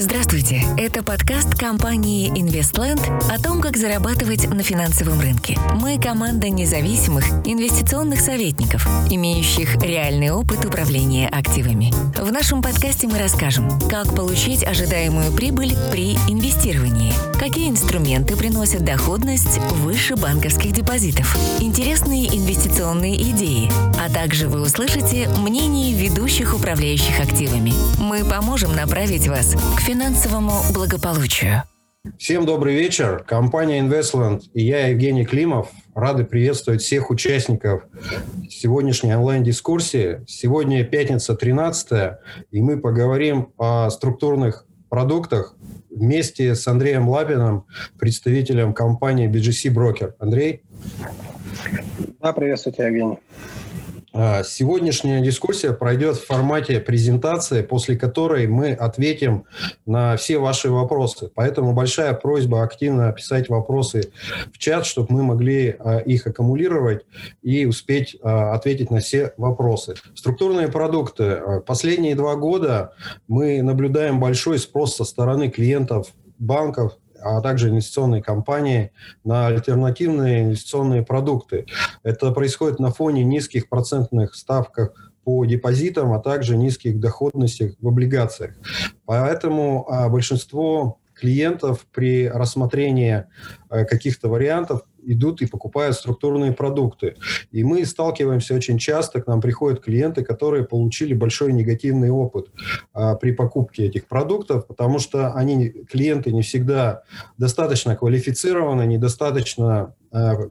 Здравствуйте, это подкаст компании InvestLand о том, как зарабатывать на финансовом рынке. Мы команда независимых инвестиционных советников, имеющих реальный опыт управления активами. В нашем подкасте мы расскажем, как получить ожидаемую прибыль при инвестировании, какие инструменты приносят доходность выше банковских депозитов, интересные инвестиционные идеи, а также вы услышите мнение ведущих управляющих активами. Мы поможем направить вас к финансовому благополучию. Всем добрый вечер. Компания Investland и я, Евгений Климов, рады приветствовать всех участников сегодняшней онлайн-дискуссии. Сегодня пятница 13 и мы поговорим о структурных продуктах вместе с Андреем Лапиным, представителем компании BGC Broker. Андрей? Да, приветствую тебя, Евгений. А, сегодняшняя дискуссия пройдет в формате презентации, после которой мы ответим на все ваши вопросы. Поэтому большая просьба активно писать вопросы в чат, чтобы мы могли а, их аккумулировать и успеть а, ответить на все вопросы. Структурные продукты. Последние два года мы наблюдаем большой спрос со стороны клиентов банков, а также инвестиционные компании на альтернативные инвестиционные продукты. Это происходит на фоне низких процентных ставках по депозитам, а также низких доходностей в облигациях. Поэтому а, большинство клиентов при рассмотрении э, каких-то вариантов идут и покупают структурные продукты. И мы сталкиваемся очень часто, к нам приходят клиенты, которые получили большой негативный опыт а, при покупке этих продуктов, потому что они, клиенты не всегда достаточно квалифицированы, недостаточно а,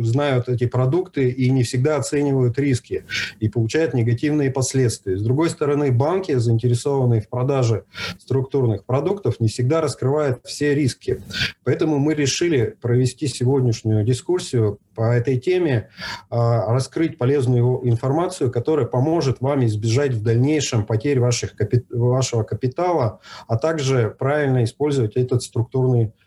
знают эти продукты и не всегда оценивают риски и получают негативные последствия. С другой стороны, банки, заинтересованные в продаже структурных продуктов, не всегда раскрывают все риски. Поэтому мы решили провести сегодняшнюю дискуссию по этой теме, а, раскрыть полезную информацию, которая поможет вам избежать в дальнейшем потерь ваших, вашего капитала, а также правильно использовать этот структурный продукт.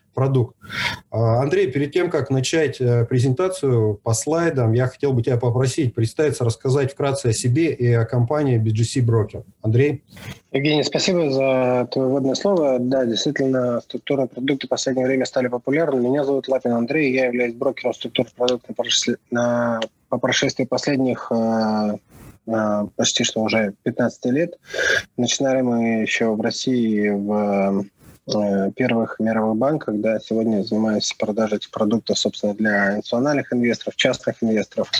А, Андрей, перед тем, как начать э, презентацию по слайдам, я хотел бы тебя попросить представиться, рассказать вкратце о себе и о компании BGC Broker. Андрей? Евгений, спасибо за твое вводное слово. Да, действительно, структурные продукты в последнее время стали популярны. Меня зовут Лапин Андрей, я являюсь брокером структурных продуктов на, по прошествии последних э, почти что уже 15 лет. Начинали мы еще в России в первых мировых банках, да, сегодня занимаюсь продажей этих продуктов, собственно, для национальных инвесторов, частных инвесторов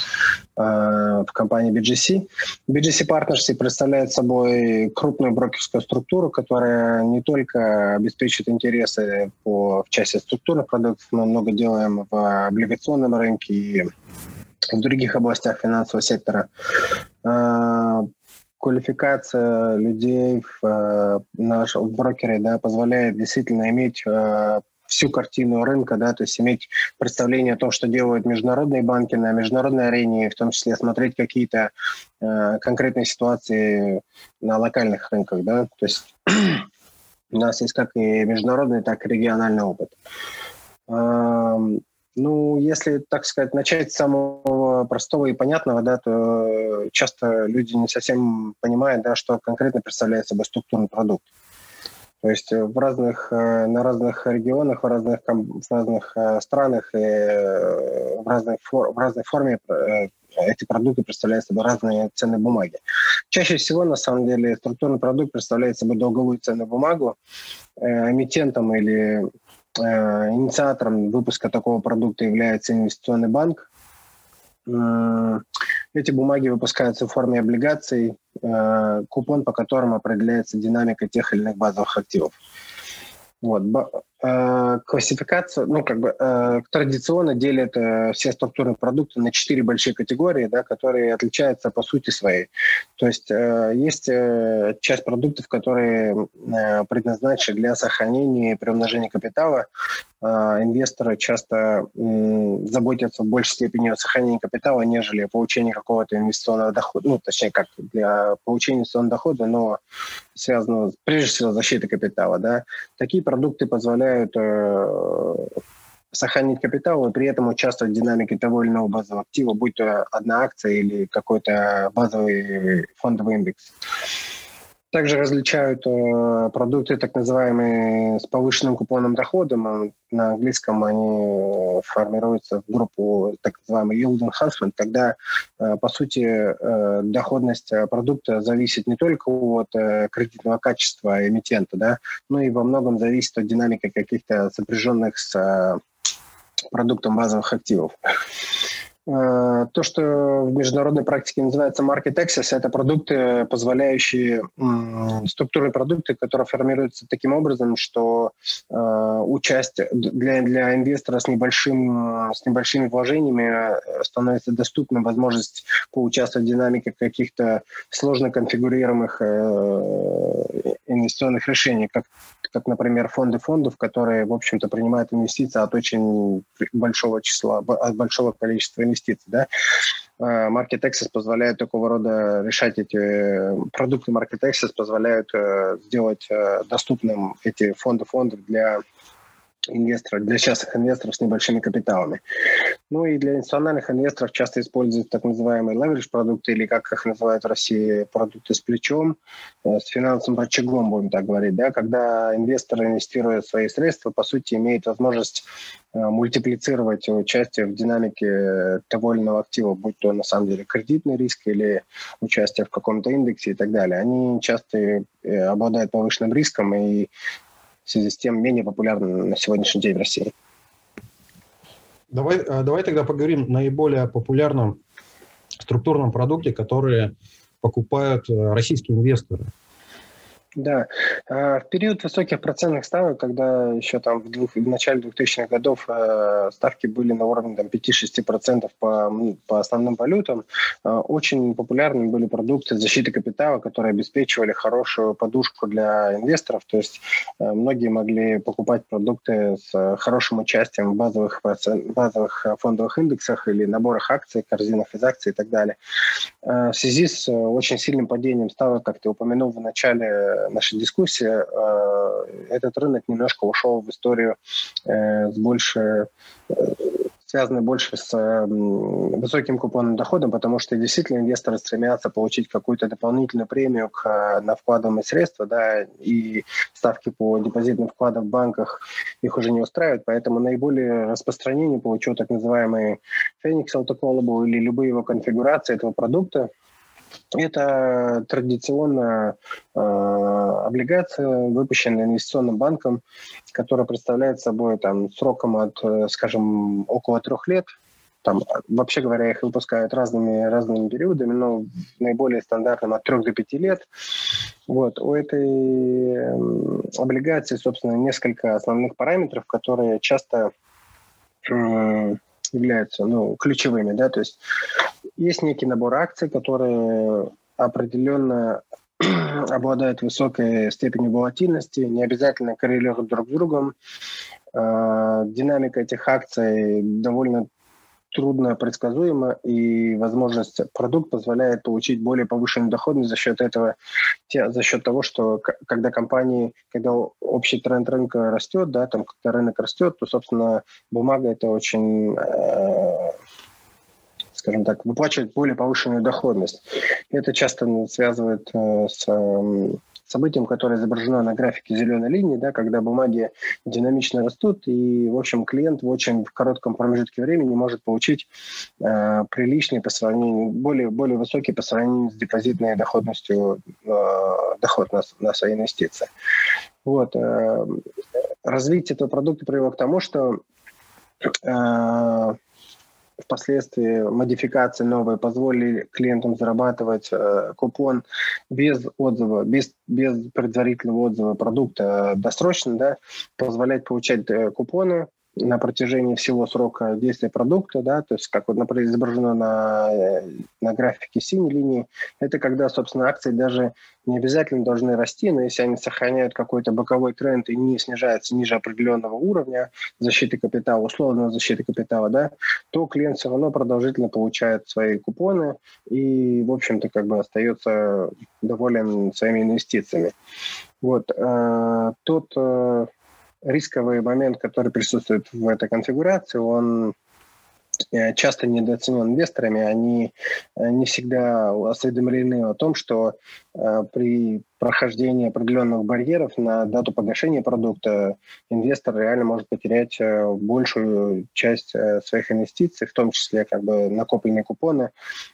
э, в компании BGC. BGC Partnership представляет собой крупную брокерскую структуру, которая не только обеспечит интересы по, в части структурных продуктов, мы много делаем в облигационном рынке и в других областях финансового сектора. Квалификация людей в, э, наш, в брокере да, позволяет действительно иметь э, всю картину рынка, да, то есть иметь представление о том, что делают международные банки на международной арене, в том числе смотреть какие-то э, конкретные ситуации на локальных рынках, да, то есть у нас есть как и международный, так и региональный опыт. Ну, если, так сказать, начать с самого простого и понятного, да, то часто люди не совсем понимают, да, что конкретно представляет собой структурный продукт. То есть в разных, э, на разных регионах, в разных, в разных э, странах и э, в, разной, в разной форме эти продукты представляют собой разные ценные бумаги. Чаще всего, на самом деле, структурный продукт представляет собой долговую ценную бумагу. Эмитентом или Э, инициатором выпуска такого продукта является инвестиционный банк. Э, эти бумаги выпускаются в форме облигаций, э, купон по которым определяется динамика тех или иных базовых активов. Вот. Э, классификация, ну, как бы э, традиционно делят э, все структурные продукты на четыре большие категории, да, которые отличаются по сути своей. То есть э, есть э, часть продуктов, которые э, предназначены для сохранения и приумножения капитала. Э, инвесторы часто э, заботятся в большей степени о сохранении капитала, нежели получении какого-то инвестиционного дохода, ну, точнее, как для получения инвестиционного дохода, но связанного прежде всего с защитой капитала. Да. Такие продукты позволяют позволяют э, сохранить капитал и при этом участвовать в динамике того или иного базового актива, будь то одна акция или какой-то базовый фондовый индекс. Также различают э, продукты, так называемые с повышенным купонным доходом. На английском они формируются в группу так называемый yield enhancement, когда, э, по сути, э, доходность продукта зависит не только от э, кредитного качества эмитента, да, но и во многом зависит от динамики каких-то сопряженных с э, продуктом базовых активов. Э, то, что в международной практике называется market access, это продукты, позволяющие, структурные продукты, которые формируются таким образом, что э, участие для, для инвестора с, небольшим, с небольшими вложениями э, становится доступна возможность поучаствовать в динамике каких-то сложно конфигурируемых инвестиционных решений, как, как, например, фонды фондов, которые, в общем-то, принимают инвестиции от очень большого числа, от большого количества инвестиций. Да? А, Market Access позволяет такого рода решать эти э, продукты Market Access позволяют э, сделать э, доступным эти фонды фондов для инвесторов, для частных инвесторов с небольшими капиталами. Ну и для институциональных инвесторов часто используют так называемые leverage продукты или, как их называют в России, продукты с плечом, э, с финансовым рычагом, будем так говорить, да, когда инвесторы инвестируют свои средства, по сути, имеют возможность э, мультиплицировать участие в динамике того или иного актива, будь то на самом деле кредитный риск или участие в каком-то индексе и так далее. Они часто э, обладают повышенным риском и связи с тем менее популярны на сегодняшний день в России. Давай, э, давай тогда поговорим о наиболее популярном структурном продукте, который покупают э, российские инвесторы. Да. А, в период высоких процентных ставок, когда еще там в, двух, в начале 2000-х годов э, ставки были на уровне там, 5-6% по, по основным валютам, э, очень популярными были продукты защиты капитала, которые обеспечивали хорошую подушку для инвесторов. То есть э, многие могли покупать продукты с хорошим участием в базовых, базовых фондовых индексах или наборах акций, корзинах из акций и так далее. В связи с очень сильным падением ставок, как ты упомянул в начале нашей дискуссии, э, этот рынок немножко ушел в историю э, с больше э, связаны больше с высоким купонным доходом, потому что действительно инвесторы стремятся получить какую-то дополнительную премию к, на вкладываемые средства, да, и ставки по депозитным вкладам в банках их уже не устраивают, поэтому наиболее распространение получил так называемый Phoenix Autocallable или любые его конфигурации этого продукта, это традиционная э, облигация, выпущенная инвестиционным банком, которая представляет собой там, сроком от, э, скажем, около трех лет. Там, вообще говоря, их выпускают разными, разными периодами, но наиболее стандартным от трех до пяти лет. Вот. У этой э, облигации, собственно, несколько основных параметров, которые часто э, являются ну, ключевыми. Да? То есть есть некий набор акций, которые определенно обладают высокой степенью волатильности, не обязательно коррелируют друг с другом. А, динамика этих акций довольно трудно предсказуема, и возможность продукт позволяет получить более повышенную доходность за счет этого, за счет того, что когда компании, когда общий тренд рынка растет, да, там когда рынок растет, то, собственно, бумага это очень э, скажем так, выплачивать более повышенную доходность. Это часто связывает э, с событием, которое изображено на графике зеленой линии, да, когда бумаги динамично растут, и, в общем, клиент в очень коротком промежутке времени может получить э, приличный по сравнению, более, более высокий по сравнению с депозитной доходностью э, доход на, на свои инвестиции. Вот. Э, развитие этого продукта привело к тому, что э, впоследствии модификации новые позволили клиентам зарабатывать э, купон без отзыва, без, без предварительного отзыва продукта досрочно, да, позволять получать э, купоны на протяжении всего срока действия продукта, да, то есть как вот, например, изображено на, на графике синей линии, это когда, собственно, акции даже не обязательно должны расти, но если они сохраняют какой-то боковой тренд и не снижаются ниже определенного уровня защиты капитала, условного защиты капитала, да, то клиент все равно продолжительно получает свои купоны и, в общем-то, как бы остается доволен своими инвестициями. Вот. Э, тот э, рисковый момент, который присутствует в этой конфигурации, он э, часто недооценен инвесторами, они э, не всегда осведомлены о том, что э, при прохождения определенных барьеров на дату погашения продукта инвестор реально может потерять э, большую часть э, своих инвестиций, в том числе как бы накопленные купоны.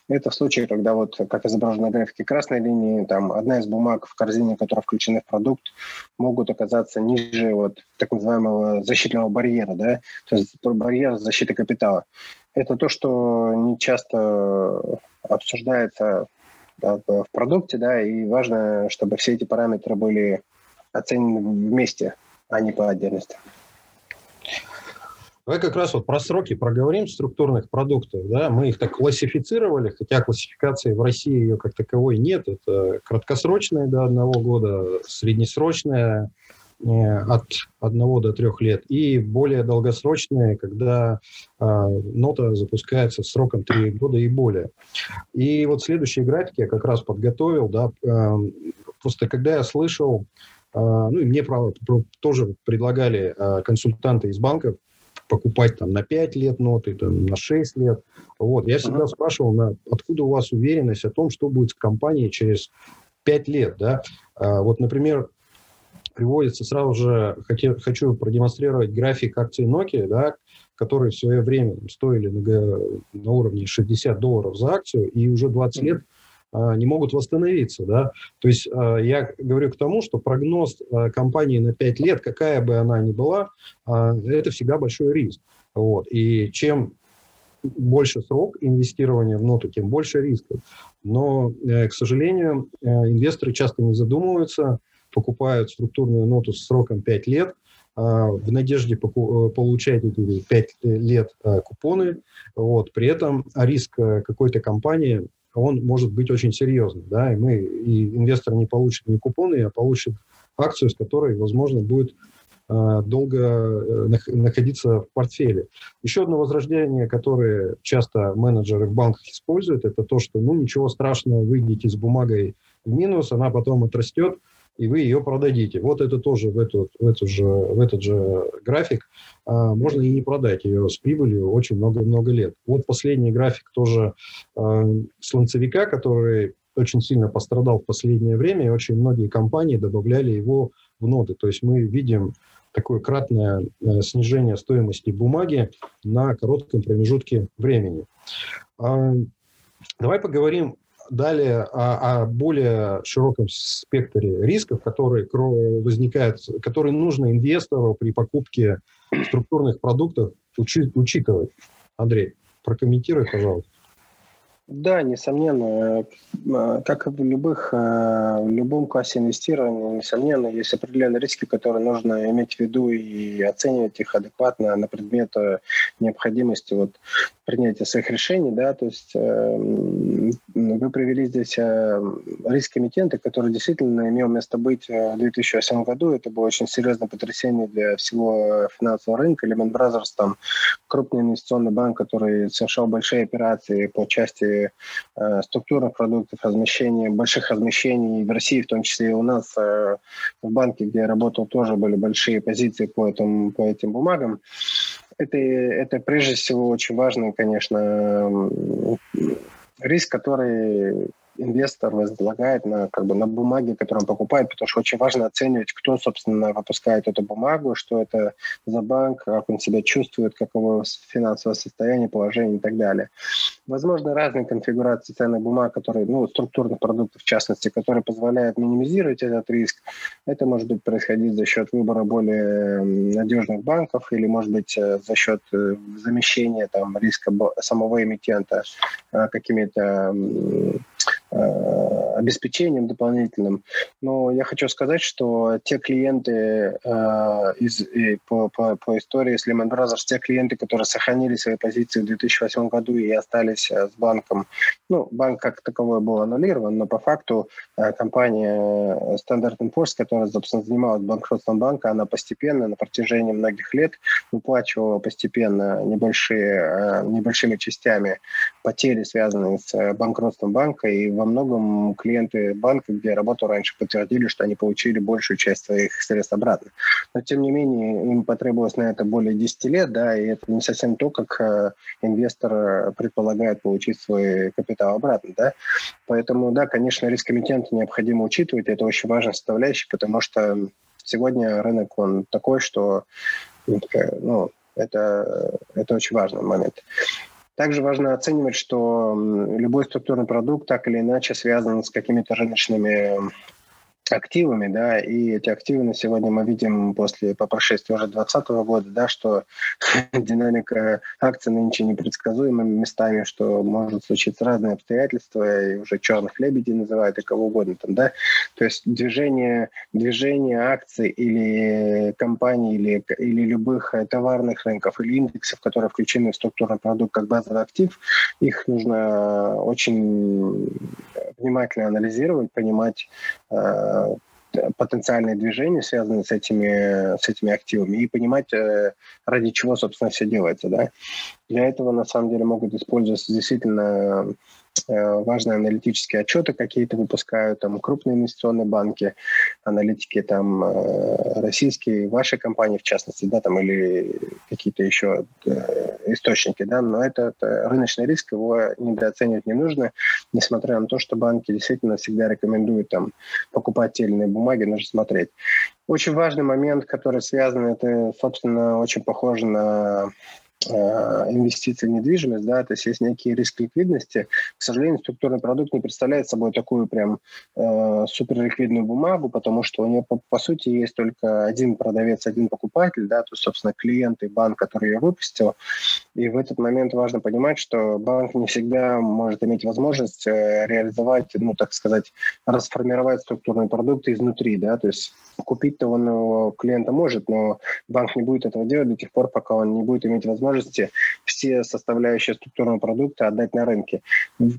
Это в случае, когда вот, как изображено на графике красной линии, там одна из бумаг в корзине, которая включена в продукт, могут оказаться ниже вот так называемого защитного барьера, да, то есть барьер защиты капитала. Это то, что не часто обсуждается в продукте, да, и важно, чтобы все эти параметры были оценены вместе, а не по отдельности. Давай как раз вот про сроки проговорим структурных продуктов. Да? Мы их так классифицировали, хотя классификации в России ее как таковой нет. Это краткосрочные до одного года, среднесрочная от одного до трех лет и более долгосрочные, когда э, нота запускается сроком три года и более. И вот следующие графики я как раз подготовил. Да, э, просто когда я слышал, э, ну и мне правда, тоже предлагали э, консультанты из банков, покупать там на 5 лет ноты, там, на 6 лет. Вот. Я всегда спрашивал, на, откуда у вас уверенность о том, что будет с компанией через 5 лет. Да? А, вот, например, приводится сразу же, хочу, хочу продемонстрировать график акций Nokia, да, которые в свое время стоили на, на уровне 60 долларов за акцию, и уже 20 лет а, не могут восстановиться. Да? То есть а, я говорю к тому, что прогноз а, компании на 5 лет, какая бы она ни была, это всегда большой риск. Вот. И чем больше срок инвестирования в ноту, тем больше рисков. Но, э, к сожалению, э, инвесторы часто не задумываются, покупают структурную ноту с сроком 5 лет, в надежде э, получать эти 5 лет купоны. Вот. При этом риск какой-то компании он может быть очень серьезным, да, и мы, и инвестор не получит не купоны, а получит акцию, с которой, возможно, будет э, долго э, находиться в портфеле. Еще одно возрождение, которое часто менеджеры в банках используют, это то, что, ну, ничего страшного, выйдете с бумагой в минус, она потом отрастет, и вы ее продадите. Вот это тоже в, эту, в, эту же, в этот же график а, можно и не продать ее с прибылью очень много-много лет. Вот последний график тоже а, слонцевика, который очень сильно пострадал в последнее время, и очень многие компании добавляли его в ноды. То есть мы видим такое кратное э, снижение стоимости бумаги на коротком промежутке времени. А, давай поговорим Далее о, о более широком спектре рисков, которые возникают, которые нужно инвестору при покупке структурных продуктов учи, учитывать. Андрей, прокомментируй, пожалуйста. Да, несомненно, э, как и в, любых, э, в любом классе инвестирования, несомненно, есть определенные риски, которые нужно иметь в виду и оценивать их адекватно на предмет э, необходимости вот, принятия своих решений. Да? То есть вы привели здесь риск эмитента, который действительно имел место быть в 2008 году. Это было очень серьезное потрясение для всего финансового рынка. Lehman Brothers, там, крупный инвестиционный банк, который совершал большие операции по части э, структурных продуктов, размещения, больших размещений в России, в том числе и у нас э, в банке, где я работал, тоже были большие позиции по, этому, по этим бумагам. Это, это прежде всего очень важный, конечно, риск, который инвестор возлагает на, как бы, на бумаги, которые он покупает, потому что очень важно оценивать, кто, собственно, выпускает эту бумагу, что это за банк, как он себя чувствует, каково финансовое состояние, положение и так далее. Возможно, разные конфигурации ценных бумаг, которые, ну, структурных продуктов в частности, которые позволяют минимизировать этот риск. Это может быть происходить за счет выбора более надежных банков или, может быть, э, за счет э, замещения там, риска самого эмитента э, какими-то обеспечением дополнительным. Но я хочу сказать, что те клиенты э, из, и по, по, по истории с Lehman Brothers, те клиенты, которые сохранили свои позиции в 2008 году и остались э, с банком, ну, банк как таковой был аннулирован, но по факту э, компания Standard Poor's, которая, собственно, занималась банкротством банка, она постепенно, на протяжении многих лет выплачивала постепенно небольшие, э, небольшими частями потери, связанные с банкротством банка, и во многом клиенты банка, где я работал раньше, подтвердили, что они получили большую часть своих средств обратно. Но, тем не менее, им потребовалось на это более 10 лет, да, и это не совсем то, как э, инвестор предполагает получить свой капитал обратно, да. Поэтому, да, конечно, риск необходимо учитывать, это очень важная составляющая, потому что сегодня рынок, он такой, что ну, это, это очень важный момент. Также важно оценивать, что любой структурный продукт так или иначе связан с какими-то рыночными активами, да, и эти активы на сегодня мы видим после, по прошествии уже 2020 года, да, что динамика акций нынче непредсказуемыми местами, что может случиться разные обстоятельства, и уже черных лебедей называют, и кого угодно там, да, то есть движение, движение акций или компаний, или, или любых товарных рынков, или индексов, которые включены в структурный продукт как базовый актив, их нужно очень внимательно анализировать, понимать, э, потенциальные движения, связанные с этими, с этими активами, и понимать, э, ради чего, собственно, все делается. Да? Для этого, на самом деле, могут использоваться действительно Э, важные аналитические отчеты какие-то выпускают, там крупные инвестиционные банки, аналитики там э, российские, ваши компании в частности, да, там или какие-то еще э, источники, да, но это, это рыночный риск, его недооценивать не нужно, несмотря на то, что банки действительно всегда рекомендуют там покупать те или иные бумаги, нужно смотреть. Очень важный момент, который связан, это, собственно, очень похоже на Э, инвестиций в недвижимость, да, то есть есть некий риск ликвидности. К сожалению, структурный продукт не представляет собой такую прям э, суперликвидную бумагу, потому что у нее по, по сути есть только один продавец, один покупатель, да, то есть, собственно, клиент и банк, который ее выпустил. И в этот момент важно понимать, что банк не всегда может иметь возможность э, реализовать, ну, так сказать, расформировать структурный продукт изнутри, да, то есть купить-то он его клиента может, но банк не будет этого делать до тех пор, пока он не будет иметь возможности все составляющие структурного продукта отдать на рынке.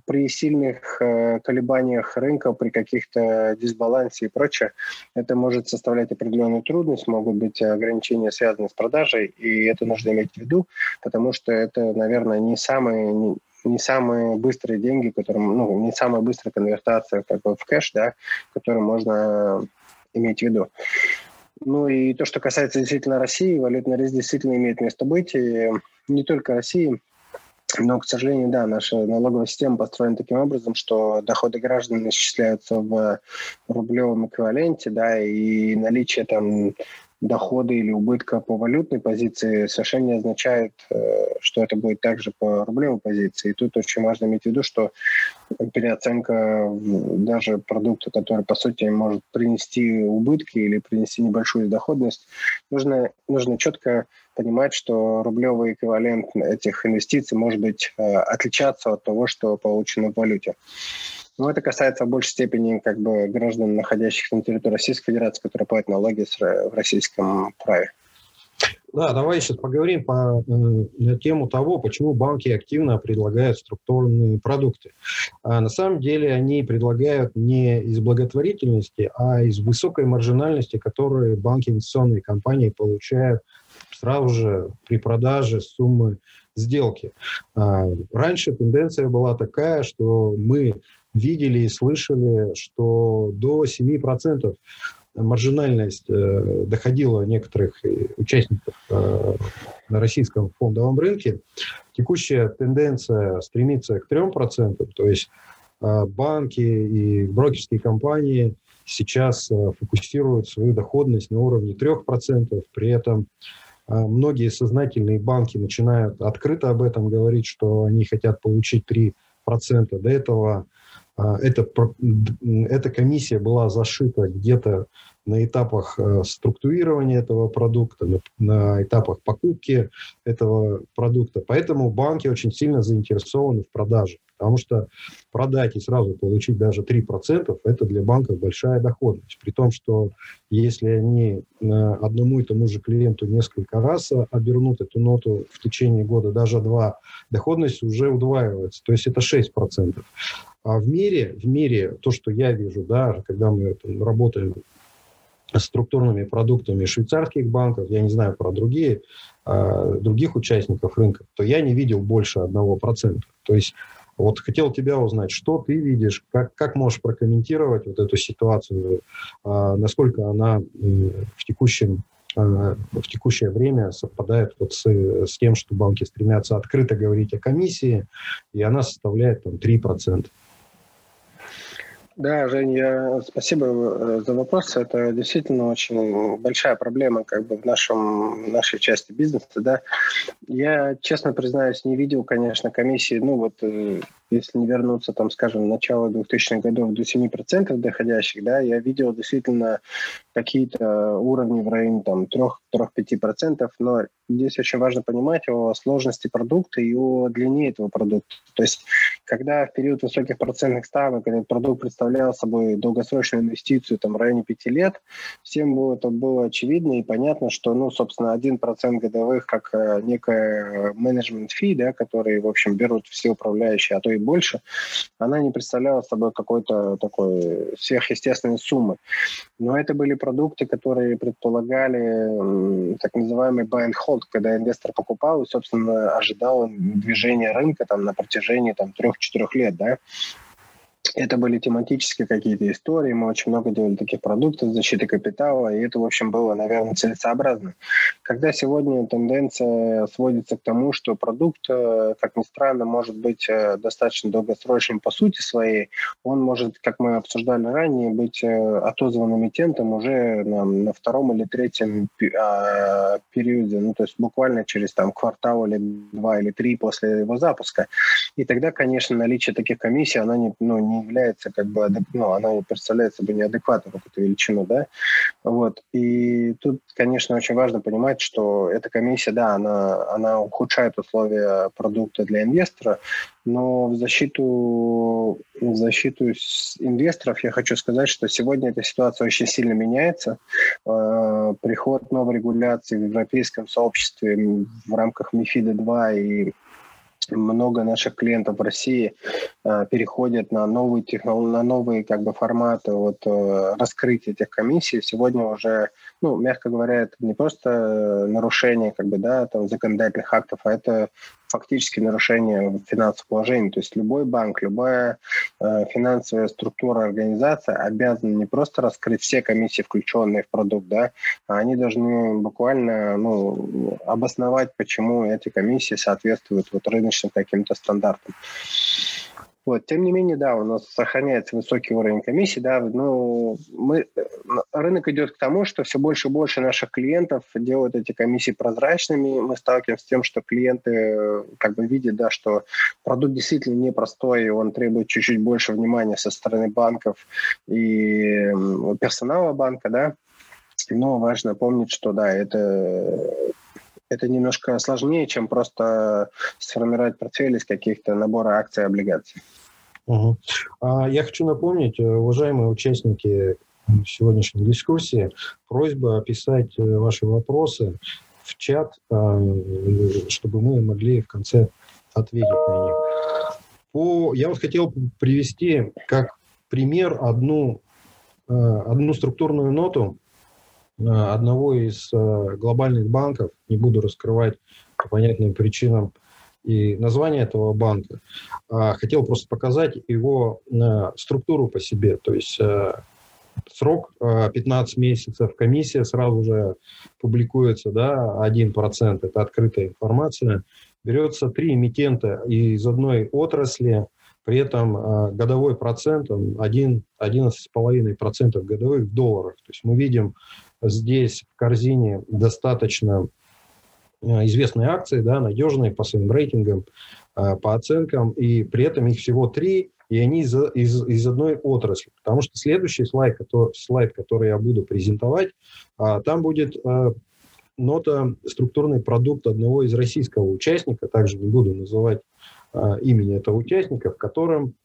При сильных э, колебаниях рынка, при каких-то дисбалансе и прочее, это может составлять определенную трудность, могут быть ограничения, связанные с продажей, и это нужно иметь в виду, потому что это, наверное, не самые не, самые быстрые деньги, которым, ну, не самая быстрая конвертация как бы в кэш, да, которую можно иметь в виду. Ну и то, что касается действительно России, валютный риск действительно имеет место быть. И не только России, но, к сожалению, да, наша налоговая система построена таким образом, что доходы граждан исчисляются в рублевом эквиваленте, да, и наличие там дохода или убытка по валютной позиции совершенно не означает, э, что это будет также по рублевой позиции. И тут очень важно иметь в виду, что переоценка даже продукта, который, по сути, может принести убытки или принести небольшую доходность, нужно, нужно четко понимать, что рублевый эквивалент этих инвестиций может быть э, отличаться от того, что получено в валюте. Но это касается в большей степени как бы граждан, находящихся на территории Российской Федерации, которые платят налоги в российском праве. Да, давай сейчас поговорим по, э, тему того, почему банки активно предлагают структурные продукты. А на самом деле они предлагают не из благотворительности, а из высокой маржинальности, которую банки инвестиционные компании получают сразу же при продаже суммы сделки. А, раньше тенденция была такая, что мы видели и слышали, что до 7% маржинальность э, доходила некоторых участников э, на российском фондовом рынке. Текущая тенденция стремится к 3%, то есть э, банки и брокерские компании сейчас э, фокусируют свою доходность на уровне 3%, при этом э, многие сознательные банки начинают открыто об этом говорить, что они хотят получить 3%. До этого эта, эта комиссия была зашита где-то на этапах э, структурирования этого продукта, на, на этапах покупки этого продукта. Поэтому банки очень сильно заинтересованы в продаже. Потому что продать и сразу получить даже 3% – это для банков большая доходность. При том, что если они одному и тому же клиенту несколько раз обернут эту ноту в течение года, даже два, доходность уже удваивается. То есть это 6%. А в мире, в мире то, что я вижу, да, когда мы там, работаем с структурными продуктами швейцарских банков, я не знаю про другие, э, других участников рынка, то я не видел больше одного процента. То есть 1% Вот хотел тебя узнать, что ты видишь, как, как можешь прокомментировать вот эту ситуацию, а, насколько она в текущем а, в текущее время совпадает вот с, с тем, что банки стремятся открыто говорить о комиссии, и она составляет там 3%. Да, Женя, спасибо э, за вопрос. Это действительно очень большая проблема как бы в нашем, нашей части бизнеса. Да. Я, честно признаюсь, не видел, конечно, комиссии, ну вот э, если не вернуться, там, скажем, начало 2000-х годов до 7% доходящих, да, я видел действительно какие-то уровни в районе там 3-5%, но здесь очень важно понимать о сложности продукта и о длине этого продукта. То есть, когда в период высоких процентных ставок этот продукт представлял собой долгосрочную инвестицию там, в районе 5 лет, всем было, это было очевидно и понятно, что, ну, собственно, 1% годовых как э, некая менеджмент фи, да, который, в общем, берут все управляющие, а то и больше, она не представляла собой какой-то такой сверхъестественной суммы. Но это были продукты, которые предполагали так называемый buy and hold, когда инвестор покупал и, собственно, ожидал движения рынка там, на протяжении там, 3-4 лет. Да? Это были тематические какие-то истории, мы очень много делали таких продуктов защиты капитала, и это, в общем, было, наверное, целесообразно. Когда сегодня тенденция сводится к тому, что продукт, э, как ни странно, может быть э, достаточно долгосрочным по сути своей, он может, как мы обсуждали ранее, быть э, отозван эмитентом уже на, на втором или третьем а, периоде, ну, то есть буквально через там квартал или два или три после его запуска. И тогда, конечно, наличие таких комиссий, она не, ну, не является как бы, ну, она представляет собой неадекватную какую-то величину, да, вот, и тут, конечно, очень важно понимать, что эта комиссия, да, она, она ухудшает условия продукта для инвестора, но в защиту, в защиту инвесторов я хочу сказать, что сегодня эта ситуация очень сильно меняется. Э, приход новой регуляции в европейском сообществе в рамках МИФИДа 2 и много наших клиентов в России э, переходят на новые технологии, на новые как бы форматы вот э, раскрытия этих комиссий. Сегодня уже, ну, мягко говоря, это не просто нарушение как бы, да, там, законодательных актов, а это фактически нарушение финансового положения. То есть любой банк, любая э, финансовая структура, организация обязана не просто раскрыть все комиссии, включенные в продукт, да, а они должны буквально ну, обосновать, почему эти комиссии соответствуют вот рыночным каким-то стандартам. Вот. Тем не менее, да, у нас сохраняется высокий уровень комиссии, да, ну, мы, рынок идет к тому, что все больше и больше наших клиентов делают эти комиссии прозрачными, мы сталкиваемся с тем, что клиенты как бы видят, да, что продукт действительно непростой, он требует чуть-чуть больше внимания со стороны банков и персонала банка, да, но важно помнить, что да, это это немножко сложнее, чем просто сформировать портфель из каких-то набора акций и облигаций. А я хочу напомнить, э, уважаемые участники сегодняшней дискуссии, просьба описать э, ваши вопросы в чат, э, чтобы мы могли в конце ответить на них. По, я вот хотел привести как пример одну, одну структурную ноту, одного из глобальных банков, не буду раскрывать по понятным причинам и название этого банка, а хотел просто показать его э, структуру по себе. То есть срок 15 месяцев, комиссия сразу же публикуется, да, 1%, это открытая информация. Берется три эмитента из одной отрасли, при этом годовой процент 1, 11,5% годовых в долларах. То есть мы видим здесь в корзине достаточно э, известные акции, да, надежные по своим рейтингам, э, по оценкам, и при этом их всего три, и они из, из, из одной отрасли. Потому что следующий слайд, который, слайд, который я буду презентовать, а, там будет э, нота структурный продукт одного из российского участника, также не буду называть имени этого участника, в котором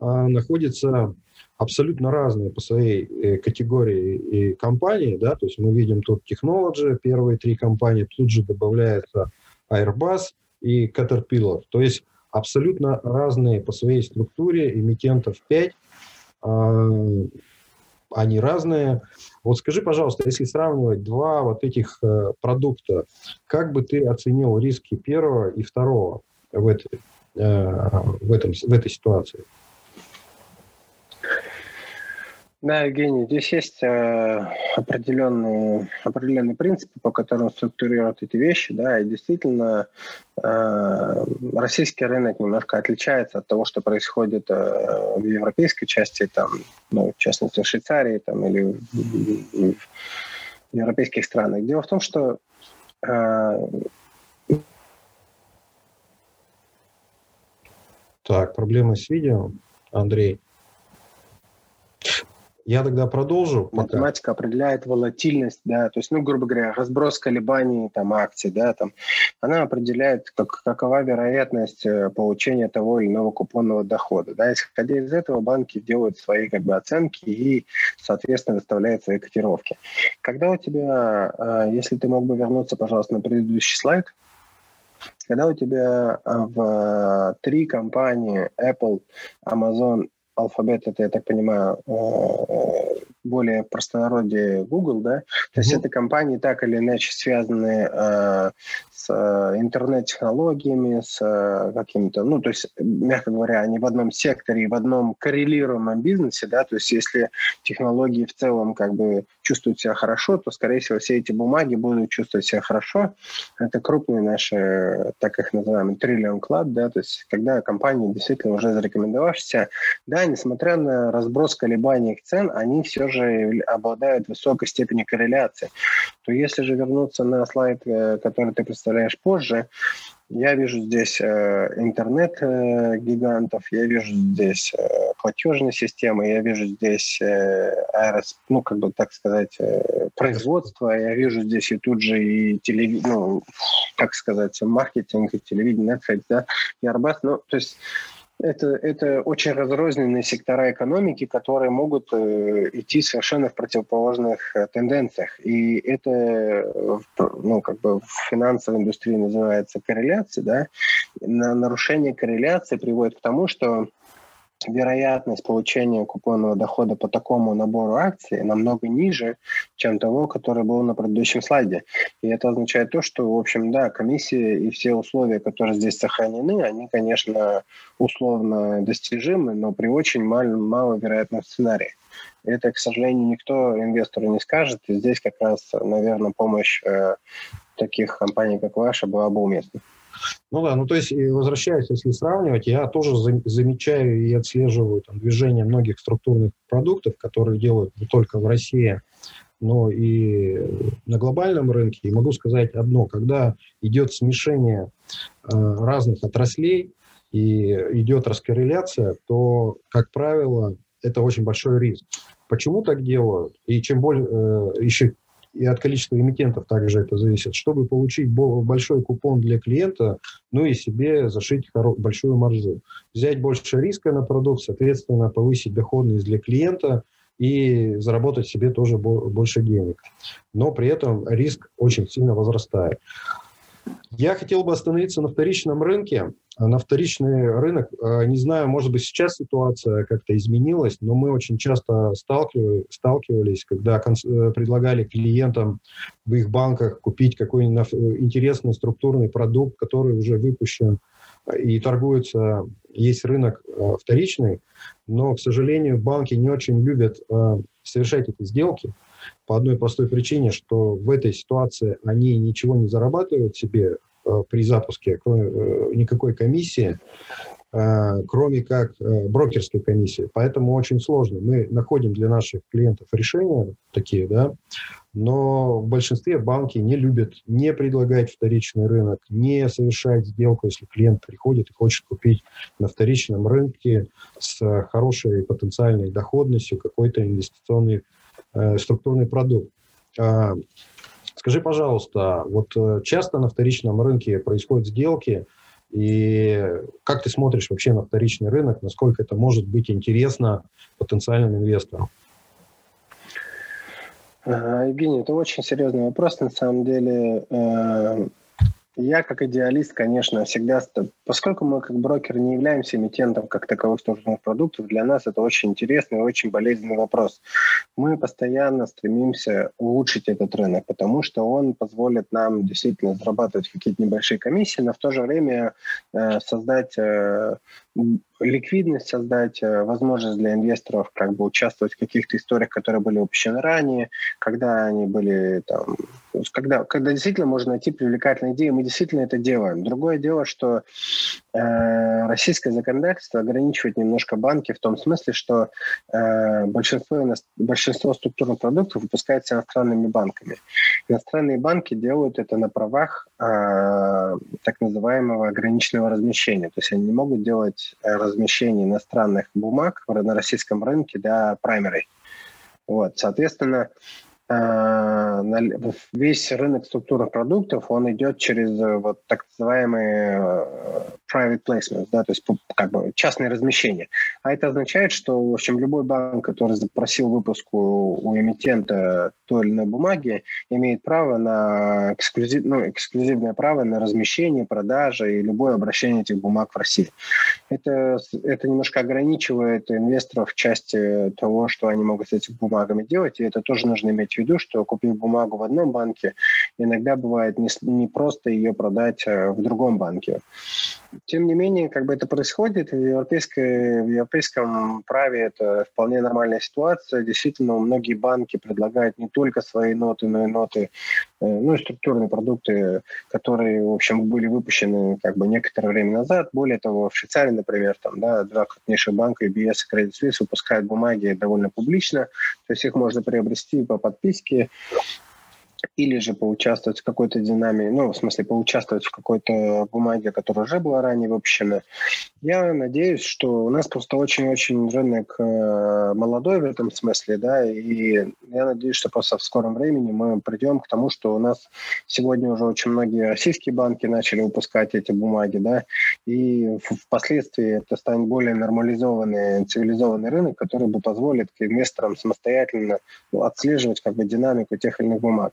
находится абсолютно разные по своей э, категории и компании, да, то есть мы видим тут Technology, первые три компании, тут же добавляется Airbus и Caterpillar, то есть абсолютно разные по своей структуре, эмитентов 5, а, они разные. Вот скажи, пожалуйста, если сравнивать два вот этих э, продукта, как бы ты оценил риски первого и второго в этой в, этом, в этой ситуации? Да, Евгений, здесь есть э, определенные, определенные принципы, по которым структурируют эти вещи, да, и действительно э, российский рынок немножко отличается от того, что происходит э, в европейской части, там, ну, в частности, в Швейцарии там, или в, в, европейских странах. Дело в том, что э, Так, проблемы с видео, Андрей. Я тогда продолжу. Пока. Математика определяет волатильность, да, то есть, ну, грубо говоря, разброс колебаний там акций, да, там, она определяет, как, какова вероятность э, получения того или иного купонного дохода, да, исходя из этого банки делают свои, как бы, оценки и, соответственно, выставляют свои котировки. Когда у тебя, э, если ты мог бы вернуться, пожалуйста, на предыдущий слайд, когда у тебя э, в три компании Apple, Amazon алфабет, это, я так понимаю, э, более простонародье Google, да? То есть это компании так или иначе связаны э, с э, интернет-технологиями, с э, каким-то, ну, то есть, мягко говоря, они в одном секторе, в одном коррелируемом бизнесе, да, то есть если технологии в целом как бы чувствуют себя хорошо, то, скорее всего, все эти бумаги будут чувствовать себя хорошо. Это крупные наши, так их называем, триллион клад, да, то есть когда компании действительно уже зарекомендовавшиеся, да, несмотря на разброс колебаний их цен, они все же обладают высокой степенью корреляции. То если же вернуться на слайд, э, который ты представляешь позже, я вижу здесь э, интернет-гигантов, э, я вижу здесь платежные системы, я вижу здесь ну, как бы так сказать, производство, я вижу здесь и тут же и телевидение, ну, как сказать, маркетинг, и телевидение, Netflix, да, и Airbus, ну, то есть это, это очень разрозненные сектора экономики, которые могут э, идти совершенно в противоположных э, тенденциях. И это э, ну, как бы в финансовой индустрии называется корреляция. Да? На нарушение корреляции приводит к тому, что вероятность получения купонного дохода по такому набору акций намного ниже, чем того, который был на предыдущем слайде. И это означает то, что, в общем, да, комиссия и все условия, которые здесь сохранены, они, конечно, условно достижимы, но при очень мал- маловероятном сценарии. Это, к сожалению, никто инвестору не скажет. И здесь как раз, наверное, помощь э, таких компаний, как ваша, была бы уместна. Ну да, ну то есть, возвращаясь, если сравнивать, я тоже замечаю и отслеживаю там, движение многих структурных продуктов, которые делают не только в России, но и на глобальном рынке. И могу сказать одно, когда идет смешение э, разных отраслей и идет раскорреляция, то, как правило, это очень большой риск. Почему так делают? И чем более, э, еще и от количества эмитентов также это зависит. Чтобы получить большой купон для клиента, ну и себе зашить большую маржу. Взять больше риска на продукт, соответственно, повысить доходность для клиента и заработать себе тоже больше денег. Но при этом риск очень сильно возрастает. Я хотел бы остановиться на вторичном рынке. На вторичный рынок, э, не знаю, может быть, сейчас ситуация как-то изменилась, но мы очень часто сталкивались, когда э, предлагали клиентам в их банках купить какой-нибудь интересный структурный продукт, который уже выпущен и торгуется, есть рынок э, вторичный, но, к сожалению, банки не очень любят совершать эти сделки – по одной простой причине, что в этой ситуации они ничего не зарабатывают себе э, при запуске, кроме э, никакой комиссии, э, кроме как брокерской комиссии. Поэтому очень сложно. Мы находим для наших клиентов решения такие, да, но в большинстве банки не любят не предлагать вторичный рынок, не совершать сделку, если клиент приходит и хочет купить на вторичном рынке с хорошей потенциальной доходностью какой-то инвестиционный Э, структурный продукт. А, скажи, пожалуйста, вот э, часто на вторичном рынке происходят сделки, и как ты смотришь вообще на вторичный рынок, насколько это может быть интересно потенциальным инвесторам? Евгений, это очень серьезный вопрос. На самом деле, э, Я, как идеалист, конечно, всегда, поскольку мы как брокер не являемся эмитентом как таковых структурных продуктов, для нас это очень интересный и очень болезненный вопрос. Мы постоянно стремимся улучшить этот рынок, потому что он позволит нам действительно зарабатывать какие-то небольшие комиссии, но в то же время э, создать э, ликвидность создать, э, возможность для инвесторов как бы участвовать в каких-то историях, которые были упущены ранее, когда они были там, когда, когда действительно можно найти привлекательные идеи, мы действительно это делаем. Другое дело, что российское законодательство ограничивает немножко банки в том смысле, что э, большинство, большинство структурных продуктов выпускается иностранными банками. Иностранные банки делают это на правах э, так называемого ограниченного размещения. То есть они не могут делать э, размещение иностранных бумаг на российском рынке для праймерей. Вот, соответственно, Э, весь рынок структурных продуктов, он идет через э, вот так называемые э, private placements, да, то есть как бы частные размещения. А это означает, что, в общем, любой банк, который запросил выпуск у эмитента той или иной бумаги, имеет право на эксклюзив, ну, эксклюзивное право на размещение, продажу и любое обращение этих бумаг в России. Это, это немножко ограничивает инвесторов в части того, что они могут с этими бумагами делать, и это тоже нужно иметь в виду, что купив бумагу в одном банке, иногда бывает не, не просто ее продать э, в другом банке. Тем не менее, как бы это происходит, в, европейской, в европейском праве это вполне нормальная ситуация. Действительно, многие банки предлагают не только свои ноты, но и ноты, э, ну и структурные продукты, которые, в общем, были выпущены как бы некоторое время назад. Более того, в Швейцарии, например, там, да, два крупнейших банка, UBS и Credit Suisse, выпускают бумаги довольно публично, то есть их можно приобрести по подписке или же поучаствовать в какой-то динамике, ну, в смысле, поучаствовать в какой-то бумаге, которая уже была ранее выпущена. Я надеюсь, что у нас просто очень-очень рынок э, молодой в этом смысле, да, и я надеюсь, что просто в скором времени мы придем к тому, что у нас сегодня уже очень многие российские банки начали выпускать эти бумаги, да, и впоследствии это станет более нормализованный, цивилизованный рынок, который бы позволит инвесторам самостоятельно ну, отслеживать как бы динамику тех или иных бумаг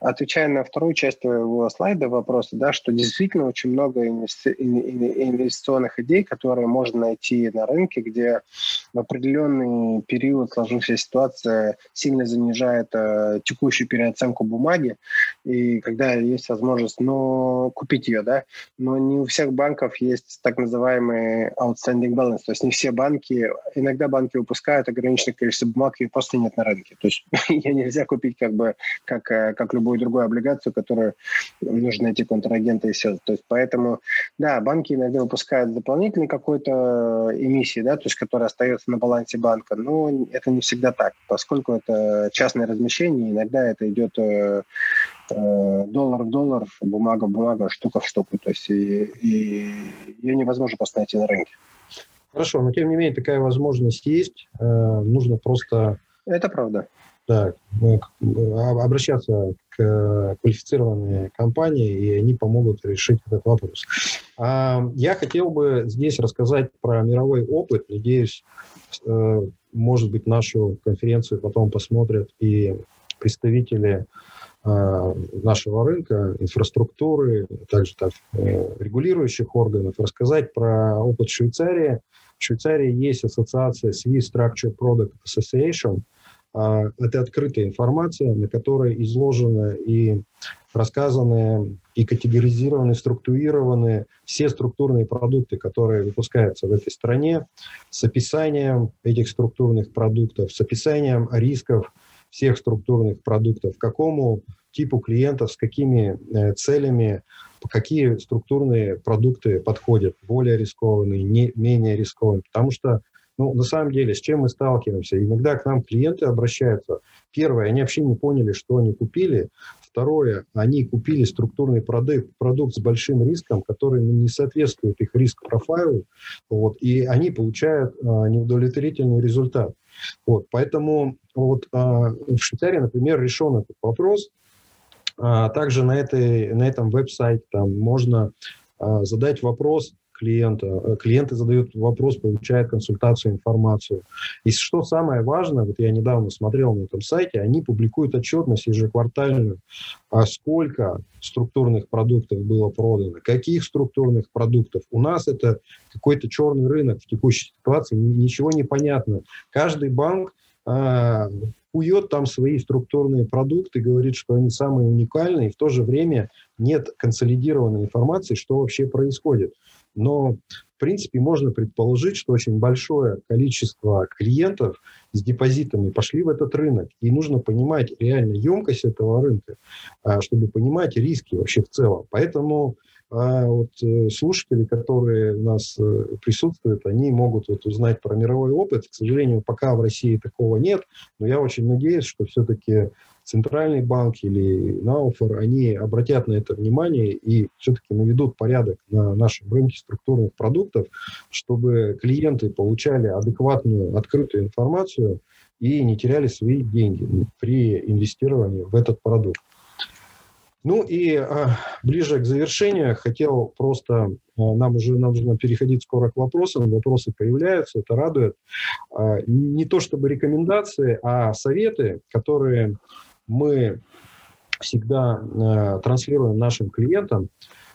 отвечая на вторую часть твоего слайда вопроса, да, что действительно очень много инвестиционных идей, которые можно найти на рынке, где в определенный период сложившаяся ситуация сильно занижает э, текущую переоценку бумаги, и когда есть возможность но купить ее, да, но не у всех банков есть так называемый outstanding balance, то есть не все банки, иногда банки выпускают ограниченное количество бумаг, и просто нет на рынке, то есть ее нельзя купить как бы как, э, как любую другую облигацию, которую нужно найти контрагента и все. То есть поэтому, да, банки иногда выпускают дополнительный какой-то эмиссии, да, то есть которая остается на балансе банка, но это не всегда так, поскольку это частное размещение, иногда это идет э, э, доллар в доллар, бумага в бумага, штука в штуку. То есть и, и ее невозможно просто найти на рынке. Хорошо, но тем не менее такая возможность есть. Э, нужно просто... Это правда да, обращаться к квалифицированной компании, и они помогут решить этот вопрос. А, я хотел бы здесь рассказать про мировой опыт. Надеюсь, э, может быть, нашу конференцию потом посмотрят и представители э, нашего рынка, инфраструктуры, также так, э, регулирующих органов, рассказать про опыт Швейцарии. В Швейцарии есть ассоциация Swiss Structure Product Association – а, это открытая информация, на которой изложены и рассказаны, и категоризированы, структурированы все структурные продукты, которые выпускаются в этой стране, с описанием этих структурных продуктов, с описанием рисков всех структурных продуктов, какому типу клиентов, с какими э, целями, какие структурные продукты подходят, более рискованные, не, менее рискованные. Потому что ну, на самом деле, с чем мы сталкиваемся? Иногда к нам клиенты обращаются. Первое, они вообще не поняли, что они купили. Второе, они купили структурный продукт, продукт с большим риском, который не соответствует их риск-профайлу, вот, и они получают а, неудовлетворительный результат. Вот, поэтому вот, а, в Швейцарии, например, решен этот вопрос. А, также на, этой, на этом веб-сайте там можно а, задать вопрос, клиента, э, клиенты задают вопрос, получают консультацию, информацию. И что самое важное, вот я недавно смотрел на этом сайте, они публикуют отчетность ежеквартальную, а сколько структурных продуктов было продано, каких структурных продуктов. У нас это какой-то черный рынок в текущей ситуации, ничего не понятно. Каждый банк а, кует там свои структурные продукты, говорит, что они самые уникальные, и в то же время нет консолидированной информации, что вообще происходит. Но, в принципе, можно предположить, что очень большое количество клиентов с депозитами пошли в этот рынок. И нужно понимать реально емкость этого рынка, а, чтобы понимать риски вообще в целом. Поэтому а вот э, слушатели, которые у нас э, присутствуют, они могут вот узнать про мировой опыт. К сожалению, пока в России такого нет, но я очень надеюсь, что все-таки Центральный банк или Науфор, они обратят на это внимание и все-таки наведут порядок на нашем рынке структурных продуктов, чтобы клиенты получали адекватную, открытую информацию и не теряли свои деньги при инвестировании в этот продукт. Ну и а, ближе к завершению хотел просто, а, нам уже нужно переходить скоро к вопросам, вопросы появляются, это радует. А, не то чтобы рекомендации, а советы, которые мы всегда а, транслируем нашим клиентам,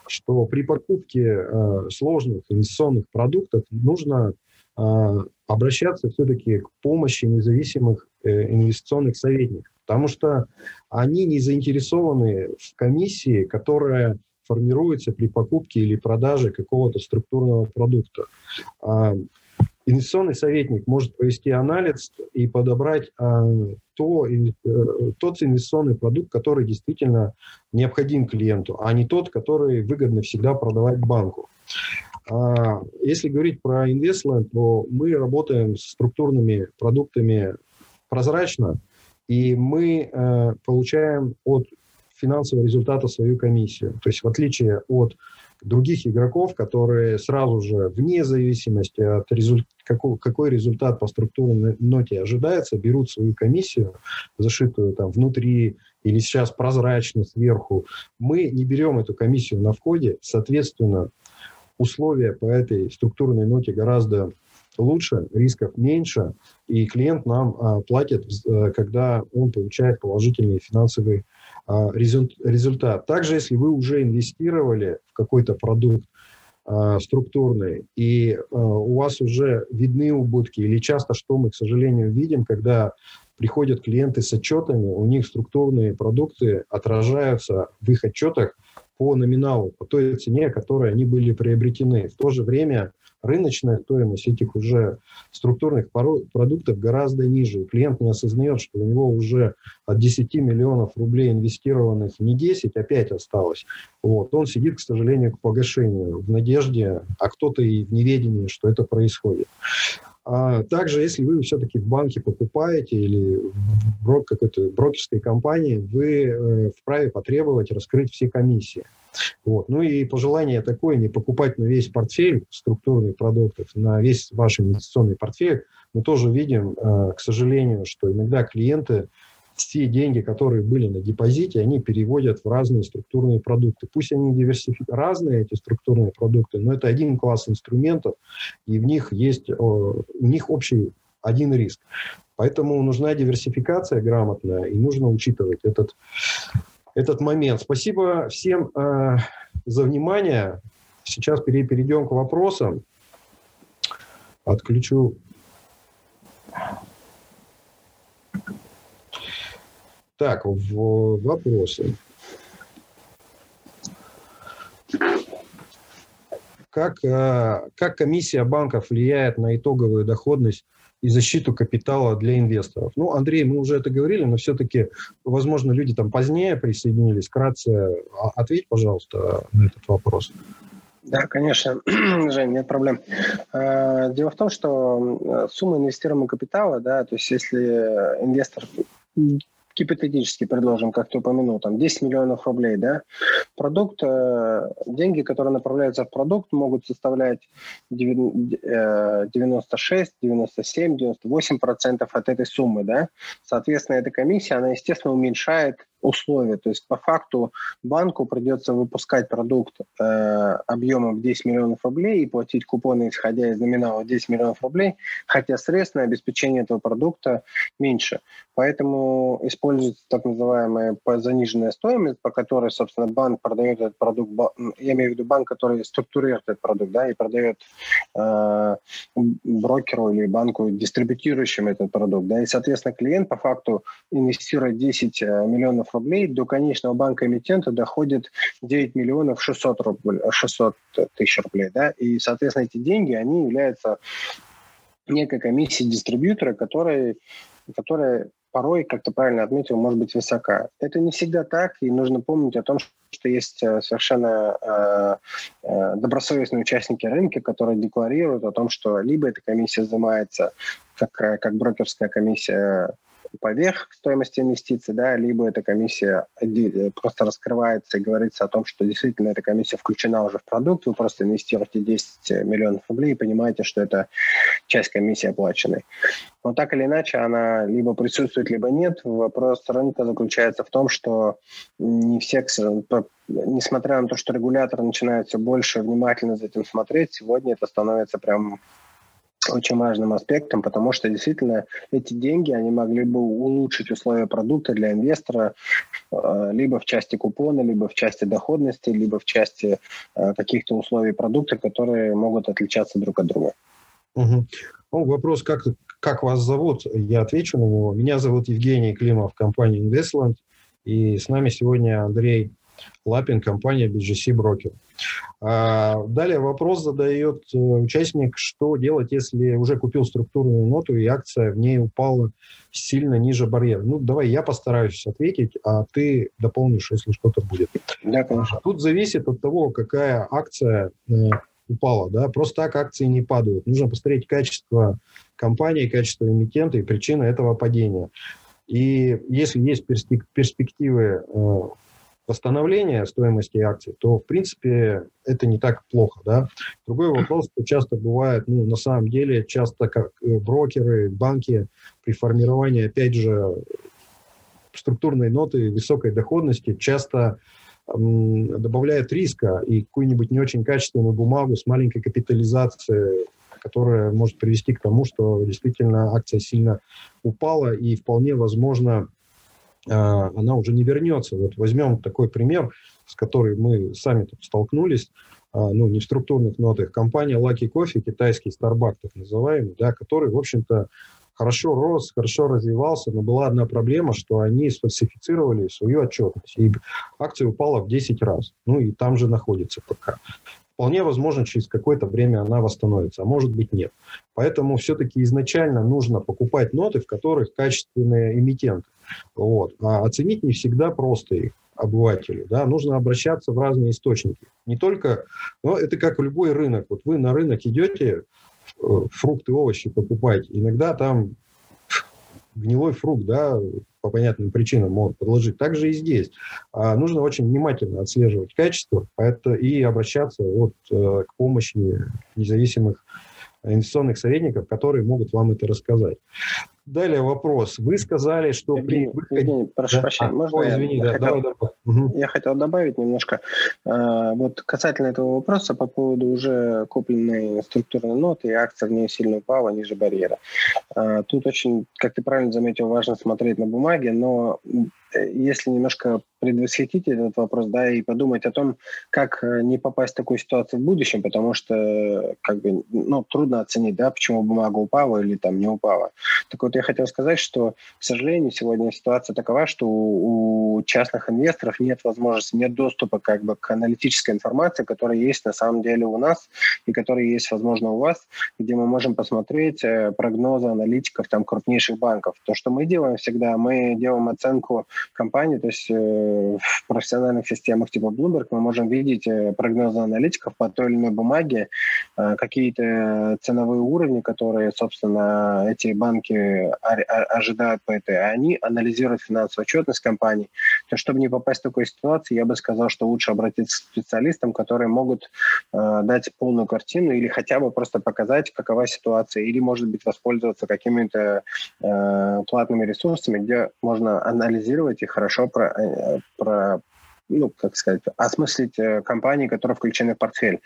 что при покупке а, сложных инвестиционных продуктов нужно а, обращаться все-таки к помощи независимых э, инвестиционных советников, потому что они не заинтересованы в комиссии, которая формируется при покупке или продаже какого-то структурного продукта. Инвестиционный советник может провести анализ и подобрать а, то, э, тот инвестиционный продукт, который действительно необходим клиенту, а не тот, который выгодно всегда продавать банку. А, если говорить про Investland, то мы работаем с структурными продуктами прозрачно, и мы э, получаем от финансового результата свою комиссию. То есть в отличие от других игроков, которые сразу же, вне зависимости от результ... какой, какой результат по структурной ноте ожидается, берут свою комиссию, зашитую там внутри или сейчас прозрачно сверху. Мы не берем эту комиссию на входе, соответственно, условия по этой структурной ноте гораздо лучше, рисков меньше, и клиент нам а, платит, а, когда он получает положительный финансовый а, результат. Также, если вы уже инвестировали в какой-то продукт а, структурный, и а, у вас уже видны убытки, или часто, что мы, к сожалению, видим, когда приходят клиенты с отчетами, у них структурные продукты отражаются в их отчетах по номиналу, по той цене, которой они были приобретены. В то же время рыночная стоимость этих уже структурных продуктов гораздо ниже. И клиент не осознает, что у него уже от 10 миллионов рублей инвестированных не 10, а 5 осталось. Вот. Он сидит, к сожалению, к погашению в надежде, а кто-то и в неведении, что это происходит. А также, если вы все-таки в банке покупаете или в брок, какой-то брокерской компании, вы э, вправе потребовать раскрыть все комиссии. Вот. Ну и пожелание такое, не покупать на весь портфель структурных продуктов, на весь ваш инвестиционный портфель. Мы тоже видим, э, к сожалению, что иногда клиенты все деньги, которые были на депозите, они переводят в разные структурные продукты. Пусть они диверсифи... разные, эти структурные продукты, но это один класс инструментов, и в них есть у них общий один риск. Поэтому нужна диверсификация грамотная, и нужно учитывать этот, этот момент. Спасибо всем э, за внимание. Сейчас перейдем к вопросам. Отключу Так, в вопросы. Как, э, как комиссия банков влияет на итоговую доходность и защиту капитала для инвесторов? Ну, Андрей, мы уже это говорили, но все-таки, возможно, люди там позднее присоединились. Кратце а, ответь, пожалуйста, на этот вопрос. Да, конечно, Жень, нет проблем. Э, дело в том, что э, сумма инвестируемого капитала, да, то есть если инвестор гипотетически предложим, как ты упомянул, там 10 миллионов рублей, да, продукт, э, деньги, которые направляются в продукт, могут составлять 96, 97, 98 процентов от этой суммы, да. Соответственно, эта комиссия, она, естественно, уменьшает условия. То есть по факту банку придется выпускать продукт э, объемом в 10 миллионов рублей и платить купоны, исходя из номинала 10 миллионов рублей, хотя средств на обеспечение этого продукта меньше. Поэтому используется так называемая заниженная стоимость, по которой, собственно, банк продает этот продукт, я имею в виду банк, который структурирует этот продукт, да, и продает э, брокеру или банку, дистрибутирующим этот продукт, да, и, соответственно, клиент по факту инвестирует 10 э, миллионов рублей, до конечного банка-эмитента доходит 9 миллионов 600, рублей, 600 тысяч рублей, да, и, соответственно, эти деньги, они являются некой комиссией дистрибьютора, который, которая порой, как ты правильно отметил, может быть высока. Это не всегда так, и нужно помнить о том, что есть э, совершенно э, э, добросовестные участники рынка, которые декларируют о том, что либо эта комиссия взимается как, э, как брокерская комиссия поверх стоимости инвестиций, да, либо эта комиссия просто раскрывается и говорится о том, что действительно эта комиссия включена уже в продукт, вы просто инвестируете 10 миллионов рублей и понимаете, что это часть комиссии оплаченной. Но так или иначе, она либо присутствует, либо нет. Вопрос рынка заключается в том, что не все, несмотря на то, что регулятор начинает все больше внимательно за этим смотреть, сегодня это становится прям очень важным аспектом, потому что действительно эти деньги, они могли бы улучшить условия продукта для инвестора э, либо в части купона, либо в части доходности, либо в части э, каких-то условий продукта, которые могут отличаться друг от друга. Угу. Ну, вопрос, как, как вас зовут, я отвечу на него. Меня зовут Евгений Климов, компания Investland, и с нами сегодня Андрей Лапин, компания BGC Broker. А, далее вопрос задает э, участник, что делать, если уже купил структурную ноту и акция в ней упала сильно ниже барьера. Ну, давай я постараюсь ответить, а ты дополнишь, если что-то будет. Да, конечно. Тут зависит от того, какая акция э, упала. Да? Просто так акции не падают. Нужно посмотреть качество компании, качество эмитента и причины этого падения. И если есть перспективы восстановления стоимости акций, то, в принципе, это не так плохо, да. Другой вопрос, что часто бывает, ну, на самом деле, часто как э, брокеры, банки при формировании, опять же, структурной ноты высокой доходности часто добавляют риска и какую-нибудь не очень качественную бумагу с маленькой капитализацией, которая может привести к тому, что действительно акция сильно упала и вполне возможно она уже не вернется. Вот возьмем такой пример, с которым мы сами столкнулись, а, ну, не в структурных нотах. Компания Lucky Coffee, китайский Starbucks так называемый, да, который, в общем-то, хорошо рос, хорошо развивался, но была одна проблема, что они сфальсифицировали свою отчетность, и акция упала в 10 раз. Ну, и там же находится пока. Вполне возможно, через какое-то время она восстановится, а может быть нет. Поэтому все-таки изначально нужно покупать ноты, в которых качественные эмитенты. Вот. А оценить не всегда просто их обывателю. Да? Нужно обращаться в разные источники. Не только, но это как любой рынок. Вот вы на рынок идете, э, фрукты, овощи покупать, иногда там гнилой фрукт, да, по понятным причинам могут подложить. Так же и здесь. А нужно очень внимательно отслеживать качество и обращаться вот, э, к помощи независимых инвестиционных советников, которые могут вам это рассказать. Далее вопрос. Вы сказали, что Евгений, при выходе... Евгений, прошу да? прощения, а, можно ой, извини, я, да, хотел, давай, давай. я хотел добавить немножко. А, вот касательно этого вопроса по поводу уже купленной структурной ноты, и акция в ней сильно упала ниже барьера. А, тут очень, как ты правильно заметил, важно смотреть на бумаге, но э, если немножко предвосхитить этот вопрос, да, и подумать о том, как э, не попасть в такую ситуацию в будущем, потому что, как бы, ну, трудно оценить, да, почему бумага упала или там не упала. Так вот, я хотел сказать, что, к сожалению, сегодня ситуация такова, что у, частных инвесторов нет возможности, нет доступа как бы к аналитической информации, которая есть на самом деле у нас и которая есть, возможно, у вас, где мы можем посмотреть э, прогнозы аналитиков там крупнейших банков. То, что мы делаем всегда, мы делаем оценку компании, то есть э, в профессиональных системах типа Bloomberg мы можем видеть э, прогнозы аналитиков по той или иной бумаге, какие-то ценовые уровни, которые, собственно, эти банки ожидают по этой, а они анализируют финансовую отчетность компании. То чтобы не попасть в такую ситуацию, я бы сказал, что лучше обратиться к специалистам, которые могут э, дать полную картину или хотя бы просто показать, какова ситуация, или, может быть, воспользоваться какими-то э, платными ресурсами, где можно анализировать и хорошо про, э, про ну, как сказать, осмыслить э, компании, которые включены в портфель.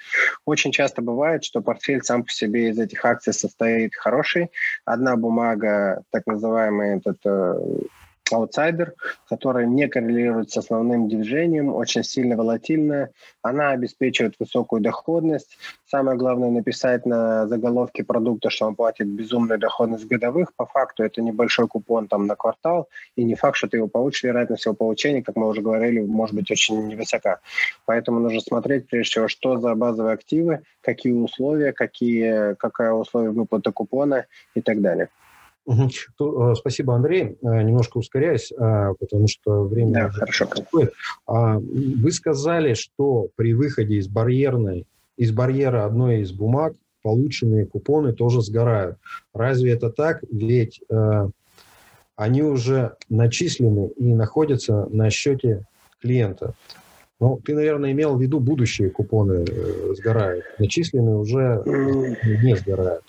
Очень часто бывает, что портфель сам по себе из этих акций состоит хороший. Одна бумага, так называемый этот э, аутсайдер, которая не коррелирует с основным движением, очень сильно волатильная. Она обеспечивает высокую доходность. Самое главное написать на заголовке продукта, что он платит безумную доходность годовых. По факту это небольшой купон там на квартал, и не факт, что ты его получишь. Вероятность его получения, как мы уже говорили, может быть очень невысока. Поэтому нужно смотреть, прежде всего, что за базовые активы, какие условия, какие, какая условия выплаты купона и так далее. Угу. Спасибо, Андрей. Э, немножко ускоряюсь, э, потому что время... Да, хорошо. А, вы сказали, что при выходе из барьерной, из барьера одной из бумаг полученные купоны тоже сгорают. Разве это так? Ведь э, они уже начислены и находятся на счете клиента. Ну, ты, наверное, имел в виду будущие купоны э, сгорают. Начисленные уже не сгорают.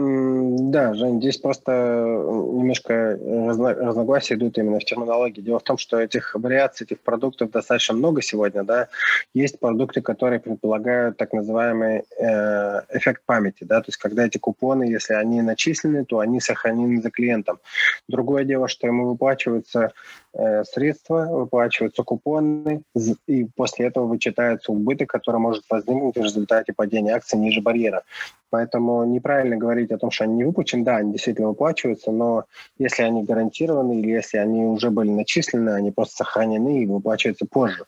Да, Жень, здесь просто немножко разногласия идут именно в терминологии. Дело в том, что этих вариаций, этих продуктов достаточно много сегодня, да. Есть продукты, которые предполагают так называемый э, эффект памяти, да, то есть когда эти купоны, если они начислены, то они сохранены за клиентом. Другое дело, что ему выплачиваются э, средства, выплачиваются купоны, и после этого вычитается убыток, который может возникнуть в результате падения акций ниже барьера. Поэтому неправильно говорить о том, что они не выплачены. Да, они действительно выплачиваются, но если они гарантированы или если они уже были начислены, они просто сохранены и выплачиваются позже.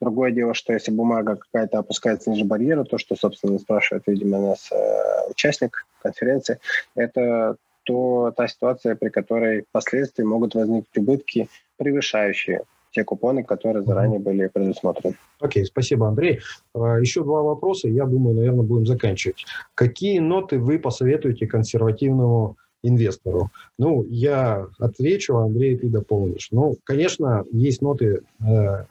Другое дело, что если бумага какая-то опускается ниже барьера, то, что, собственно, спрашивает, видимо, нас э, участник конференции, это то та ситуация, при которой впоследствии могут возникнуть убытки, превышающие те купоны, которые заранее были предусмотрены. Окей, okay, спасибо, Андрей. А, еще два вопроса, я думаю, наверное, будем заканчивать. Какие ноты вы посоветуете консервативному инвестору? Ну, я отвечу, Андрей, ты дополнишь. Ну, конечно, есть ноты э,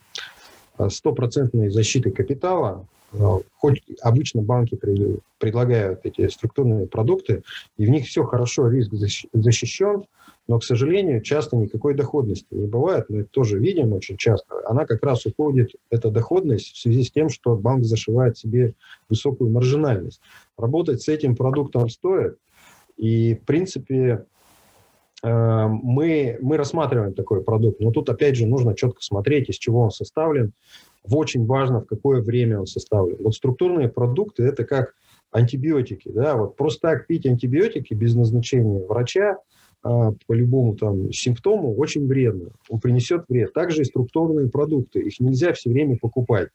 стопроцентной защиты капитала, а, хоть обычно банки предлагают эти структурные продукты, и в них все хорошо, риск защищен, но, к сожалению, часто никакой доходности не бывает. Мы это тоже видим очень часто. Она как раз уходит, эта доходность, в связи с тем, что банк зашивает себе высокую маржинальность. Работать с этим продуктом стоит. И, в принципе, э, мы, мы рассматриваем такой продукт. Но тут, опять же, нужно четко смотреть, из чего он составлен. Очень важно, в какое время он составлен. Вот структурные продукты – это как антибиотики. Да? Вот просто так пить антибиотики без назначения врача – а, по любому там симптому очень вредно. Он принесет вред. Также и структурные продукты. Их нельзя все время покупать.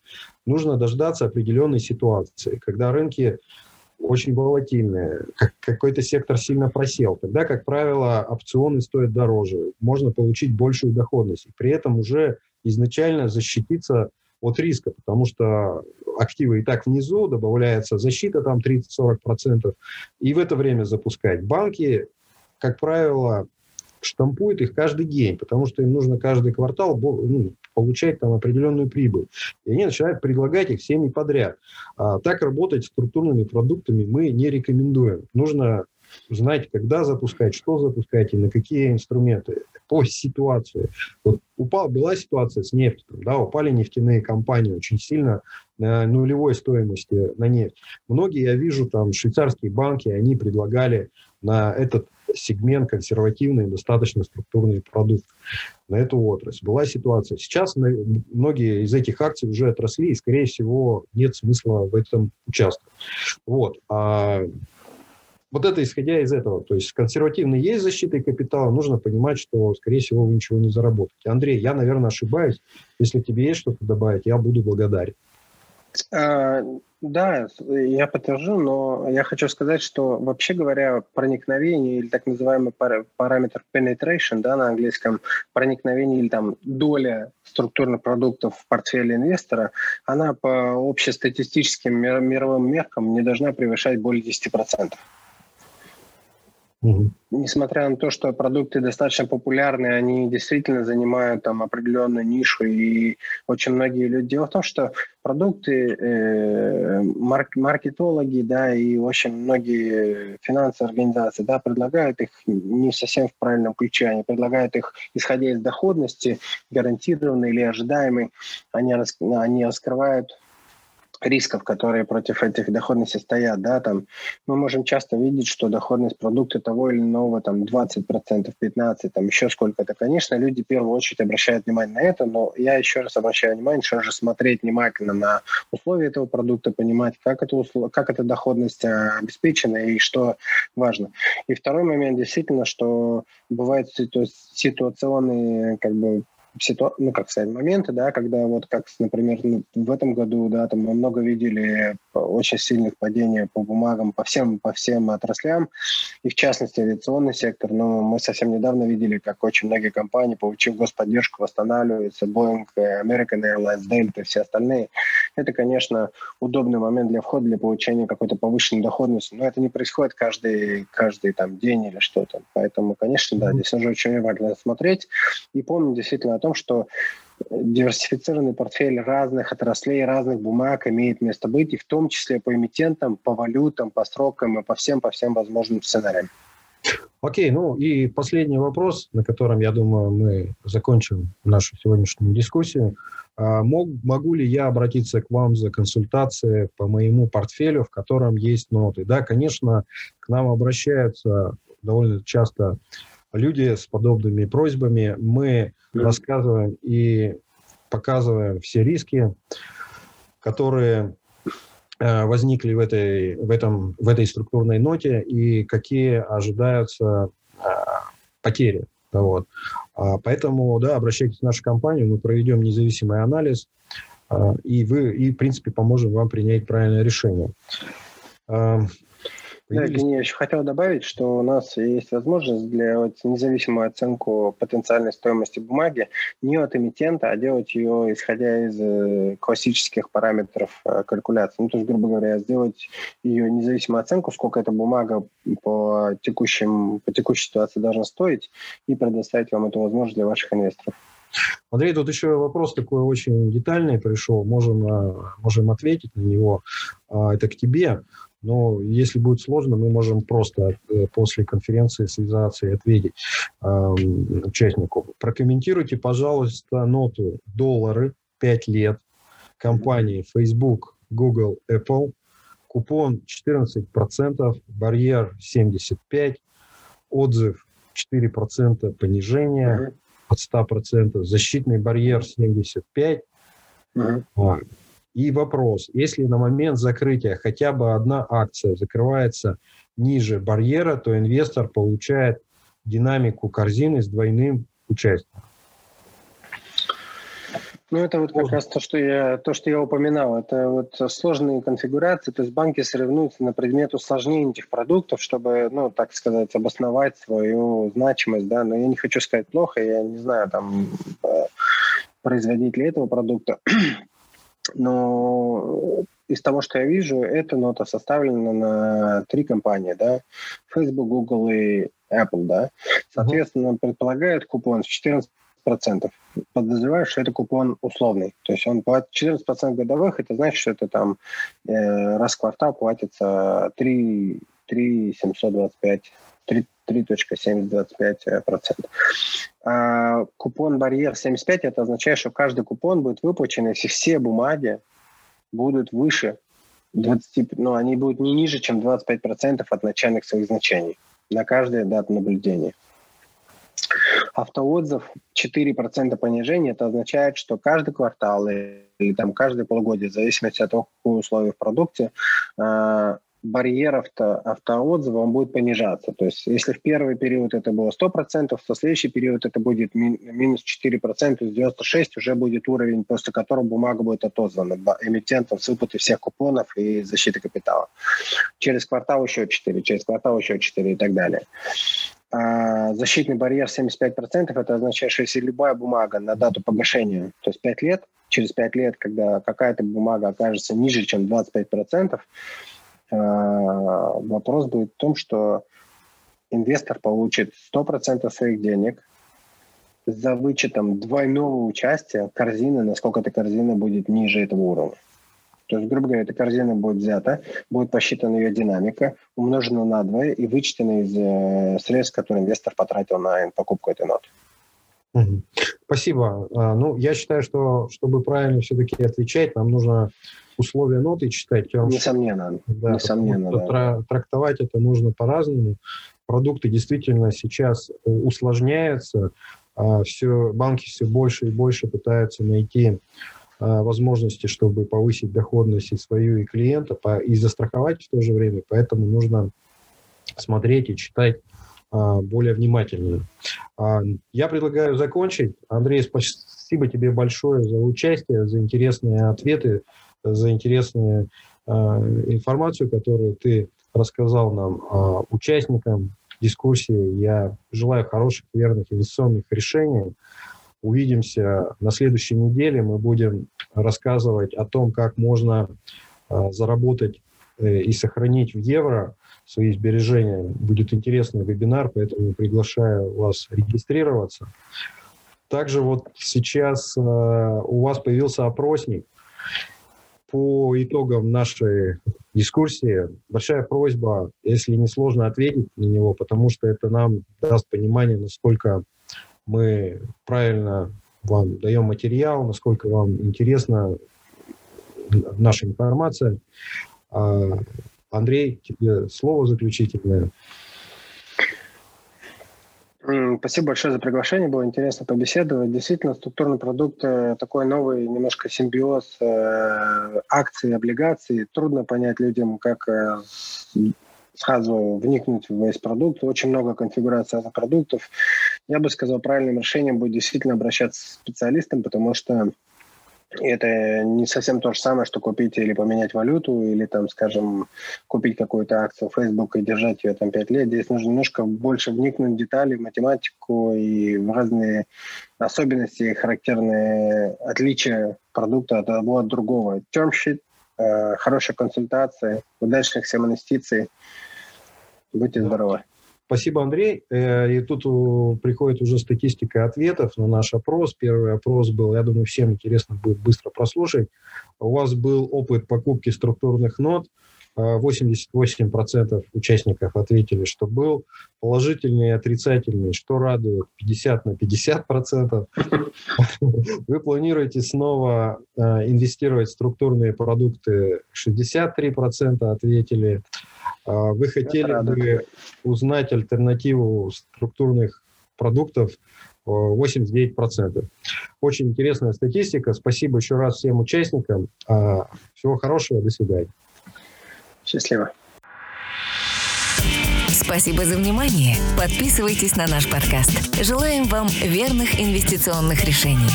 Нужно дождаться определенной ситуации, когда рынки очень волатильные, как какой-то сектор сильно просел. Тогда, как правило, опционы стоят дороже. Можно получить большую доходность. И при этом уже изначально защититься от риска, потому что активы и так внизу, добавляется защита там 30-40%, и в это время запускать. Банки как правило, штампуют их каждый день, потому что им нужно каждый квартал ну, получать там определенную прибыль. И они начинают предлагать их всеми подряд. А, так работать с структурными продуктами мы не рекомендуем. Нужно знать, когда запускать, что запускать и на какие инструменты по ситуации. Вот упал, была ситуация с нефтью, да, упали нефтяные компании очень сильно на нулевой стоимости на нефть. Многие, я вижу, там швейцарские банки, они предлагали на этот сегмент консервативный, достаточно структурный продукт на эту отрасль. Была ситуация. Сейчас многие из этих акций уже отросли, и, скорее всего, нет смысла в этом участвовать. Вот. А вот это исходя из этого. То есть консервативный есть защитой капитала, нужно понимать, что, скорее всего, вы ничего не заработаете. Андрей, я, наверное, ошибаюсь. Если тебе есть что-то добавить, я буду благодарен. А, да, я подтвержу, но я хочу сказать, что вообще говоря, проникновение или так называемый параметр penetration, да, на английском, проникновение или там доля структурных продуктов в портфеле инвестора, она по общестатистическим мировым меркам не должна превышать более 10%. Угу. Несмотря на то, что продукты достаточно популярны, они действительно занимают там определенную нишу, и очень многие люди... Дело в том, что продукты, э, марк, маркетологи, да, и очень многие финансовые организации, да, предлагают их не совсем в правильном ключе, они предлагают их, исходя из доходности, гарантированной или ожидаемой, они, они раскрывают рисков, которые против этих доходностей стоят, да, там мы можем часто видеть, что доходность продукта того или иного там 20%, 15%, там еще сколько-то. Конечно, люди в первую очередь обращают внимание на это, но я еще раз обращаю внимание, что же смотреть внимательно на условия этого продукта, понимать, как, это, как эта доходность а, обеспечена и что важно. И второй момент действительно, что бывают ситуационные как бы ситу... ну, как сказать, моменты, да, когда вот как, например, ну, в этом году, да, там мы много видели очень сильных падений по бумагам, по всем, по всем отраслям, и в частности авиационный сектор, но мы совсем недавно видели, как очень многие компании, получив господдержку, восстанавливаются, Boeing, American Airlines, Delta и все остальные. Это, конечно, удобный момент для входа, для получения какой-то повышенной доходности, но это не происходит каждый, каждый там день или что-то. Поэтому, конечно, да, здесь уже очень важно смотреть и помнить действительно о том, что диверсифицированный портфель разных отраслей, разных бумаг имеет место быть, и в том числе по эмитентам, по валютам, по срокам и по всем, по всем возможным сценариям. Окей, ну и последний вопрос, на котором, я думаю, мы закончим нашу сегодняшнюю дискуссию. А мог, могу ли я обратиться к вам за консультацией по моему портфелю, в котором есть ноты? Да, конечно, к нам обращаются довольно часто люди с подобными просьбами. Мы mm-hmm. рассказываем и показываем все риски, которые э, возникли в этой, в, этом, в этой структурной ноте и какие ожидаются э, потери. Вот. А, поэтому, да, обращайтесь в нашу компанию, мы проведем независимый анализ, э, и вы, и, в принципе, поможем вам принять правильное решение. Да, Евгений, я еще хотел добавить, что у нас есть возможность для вот, независимую оценку потенциальной стоимости бумаги не от эмитента, а делать ее исходя из э, классических параметров э, калькуляции. Ну, то есть, грубо говоря, сделать ее независимую оценку, сколько эта бумага по, текущим, по текущей ситуации должна стоить, и предоставить вам эту возможность для ваших инвесторов. Андрей, тут еще вопрос такой очень детальный пришел, можем, э, можем ответить на него. А, это к тебе. Но если будет сложно, мы можем просто э, после конференции связаться и ответить э, участнику. Прокомментируйте, пожалуйста, ноту доллары 5 лет компании Facebook, Google, Apple. Купон 14%, барьер 75%, отзыв 4% понижения от 100%, защитный барьер 75%. Uh-huh. И вопрос, если на момент закрытия хотя бы одна акция закрывается ниже барьера, то инвестор получает динамику корзины с двойным участием. Ну, это вот как раз то, что я, то, что я упоминал. Это вот сложные конфигурации, то есть банки соревнуются на предмет усложнения этих продуктов, чтобы, ну, так сказать, обосновать свою значимость, да, но я не хочу сказать плохо, я не знаю, там, э, производитель этого продукта, но из того, что я вижу, эта нота составлена на три компании, да, Facebook, Google и Apple, да. Соответственно, uh-huh. предполагает купон в 14 процентов. Подозреваю, что это купон условный. То есть он платит 14% годовых, это значит, что это там э, раз в квартал платится 3, 3 725 3.725%. А купон барьер 75 это означает, что каждый купон будет выплачен, если все бумаги будут выше 20, ну, они будут не ниже, чем 25% от начальных своих значений на каждое дату наблюдения. Автоотзыв 4% понижения, это означает, что каждый квартал или, там каждое полугодие, в зависимости от того, какие условия в продукте, а, барьер авто, автоотзыва он будет понижаться. То есть если в первый период это было 100%, то в следующий период это будет ми, минус 4%, то есть 96 уже будет уровень, после которого бумага будет отозвана эмитентом с выплатой всех купонов и защиты капитала. Через квартал еще 4, через квартал еще 4 и так далее. А защитный барьер 75% это означает, что если любая бумага на дату погашения, то есть 5 лет, через 5 лет, когда какая-то бумага окажется ниже, чем 25%, Э, вопрос будет в том, что инвестор получит 100% своих денег за вычетом двойного участия корзины, насколько эта корзина будет ниже этого уровня. То есть, грубо говоря, эта корзина будет взята, будет посчитана ее динамика, умножена на 2 и вычтена из э, средств, которые инвестор потратил на покупку этой ноты. Спасибо. А, ну, я считаю, что чтобы правильно все-таки отвечать, нам нужно условия ноты читать. Несомненно. Да, Несомненно, да. Трактовать это нужно по-разному. Продукты действительно сейчас э, усложняются. А, все, банки все больше и больше пытаются найти а, возможности, чтобы повысить доходность и свою, и клиента, и застраховать в то же время. Поэтому нужно смотреть и читать а, более внимательно. А, я предлагаю закончить. Андрей, спасибо тебе большое за участие, за интересные ответы, за интересную информацию, которую ты рассказал нам, участникам дискуссии. Я желаю хороших, верных инвестиционных решений. Увидимся на следующей неделе. Мы будем рассказывать о том, как можно заработать э, и сохранить в евро свои сбережения. Будет интересный вебинар, поэтому приглашаю вас регистрироваться. Также вот сейчас э, у вас появился опросник по итогам нашей дискуссии. Большая просьба, если не сложно ответить на него, потому что это нам даст понимание, насколько мы правильно вам даем материал, насколько вам интересна наша информация. А, Андрей, тебе слово заключительное. Спасибо большое за приглашение, было интересно побеседовать. Действительно, структурный продукт – такой новый немножко симбиоз э, акций, облигаций. Трудно понять людям, как э, сразу вникнуть в весь продукт. Очень много конфигураций продуктов. Я бы сказал, правильным решением будет действительно обращаться к специалистам, потому что это не совсем то же самое, что купить или поменять валюту, или там, скажем, купить какую-то акцию Facebook и держать ее там 5 лет. Здесь нужно немножко больше вникнуть в детали, в математику и в разные особенности, характерные отличия продукта от одного от другого. Term sheet, э, хорошая консультация, удачных всем инвестиций. Будьте здоровы. Спасибо, Андрей. Э, и тут приходит уже статистика ответов на наш опрос. Первый опрос был, я думаю, всем интересно будет быстро прослушать. У вас был опыт покупки структурных нот. 88% участников ответили, что был положительный и отрицательный, что радует 50 на 50%. Вы планируете снова э, инвестировать в структурные продукты, 63% ответили. А вы хотели бы узнать альтернативу структурных продуктов 89%. Очень интересная статистика. Спасибо еще раз всем участникам. Всего хорошего. До свидания. Счастливо. Спасибо за внимание. Подписывайтесь на наш подкаст. Желаем вам верных инвестиционных решений.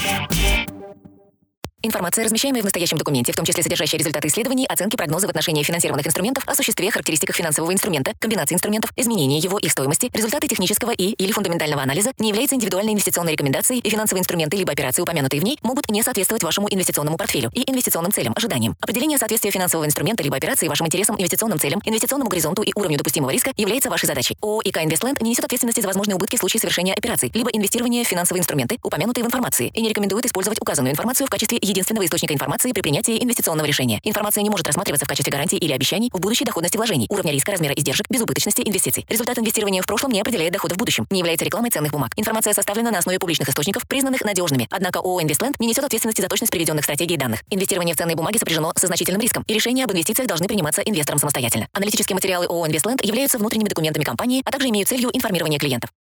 Информация, размещаемая в настоящем документе, в том числе содержащая результаты исследований, оценки, прогнозы в отношении финансированных инструментов, о существе, характеристиках финансового инструмента, комбинации инструментов, изменении его, их стоимости, результаты технического и или фундаментального анализа, не является индивидуальной инвестиционной рекомендацией, и финансовые инструменты либо операции, упомянутые в ней, могут не соответствовать вашему инвестиционному портфелю и инвестиционным целям, ожиданиям. Определение соответствия финансового инструмента либо операции вашим интересам, инвестиционным целям, инвестиционному горизонту и уровню допустимого риска является вашей задачей. ООО ИК Инвестленд не несет ответственности за возможные убытки в случае совершения операций, либо инвестирования в финансовые инструменты, упомянутые в информации, и не рекомендует использовать указанную информацию в качестве единственного источника информации при принятии инвестиционного решения. Информация не может рассматриваться в качестве гарантии или обещаний в будущей доходности вложений, уровня риска, размера издержек, безубыточности инвестиций. Результат инвестирования в прошлом не определяет дохода в будущем, не является рекламой ценных бумаг. Информация составлена на основе публичных источников, признанных надежными. Однако ООО «Инвестленд» не несет ответственности за точность приведенных стратегий данных. Инвестирование в ценные бумаги сопряжено со значительным риском, и решения об инвестициях должны приниматься инвестором самостоятельно. Аналитические материалы ООО «Инвестленд» являются внутренними документами компании, а также имеют целью информирования клиентов.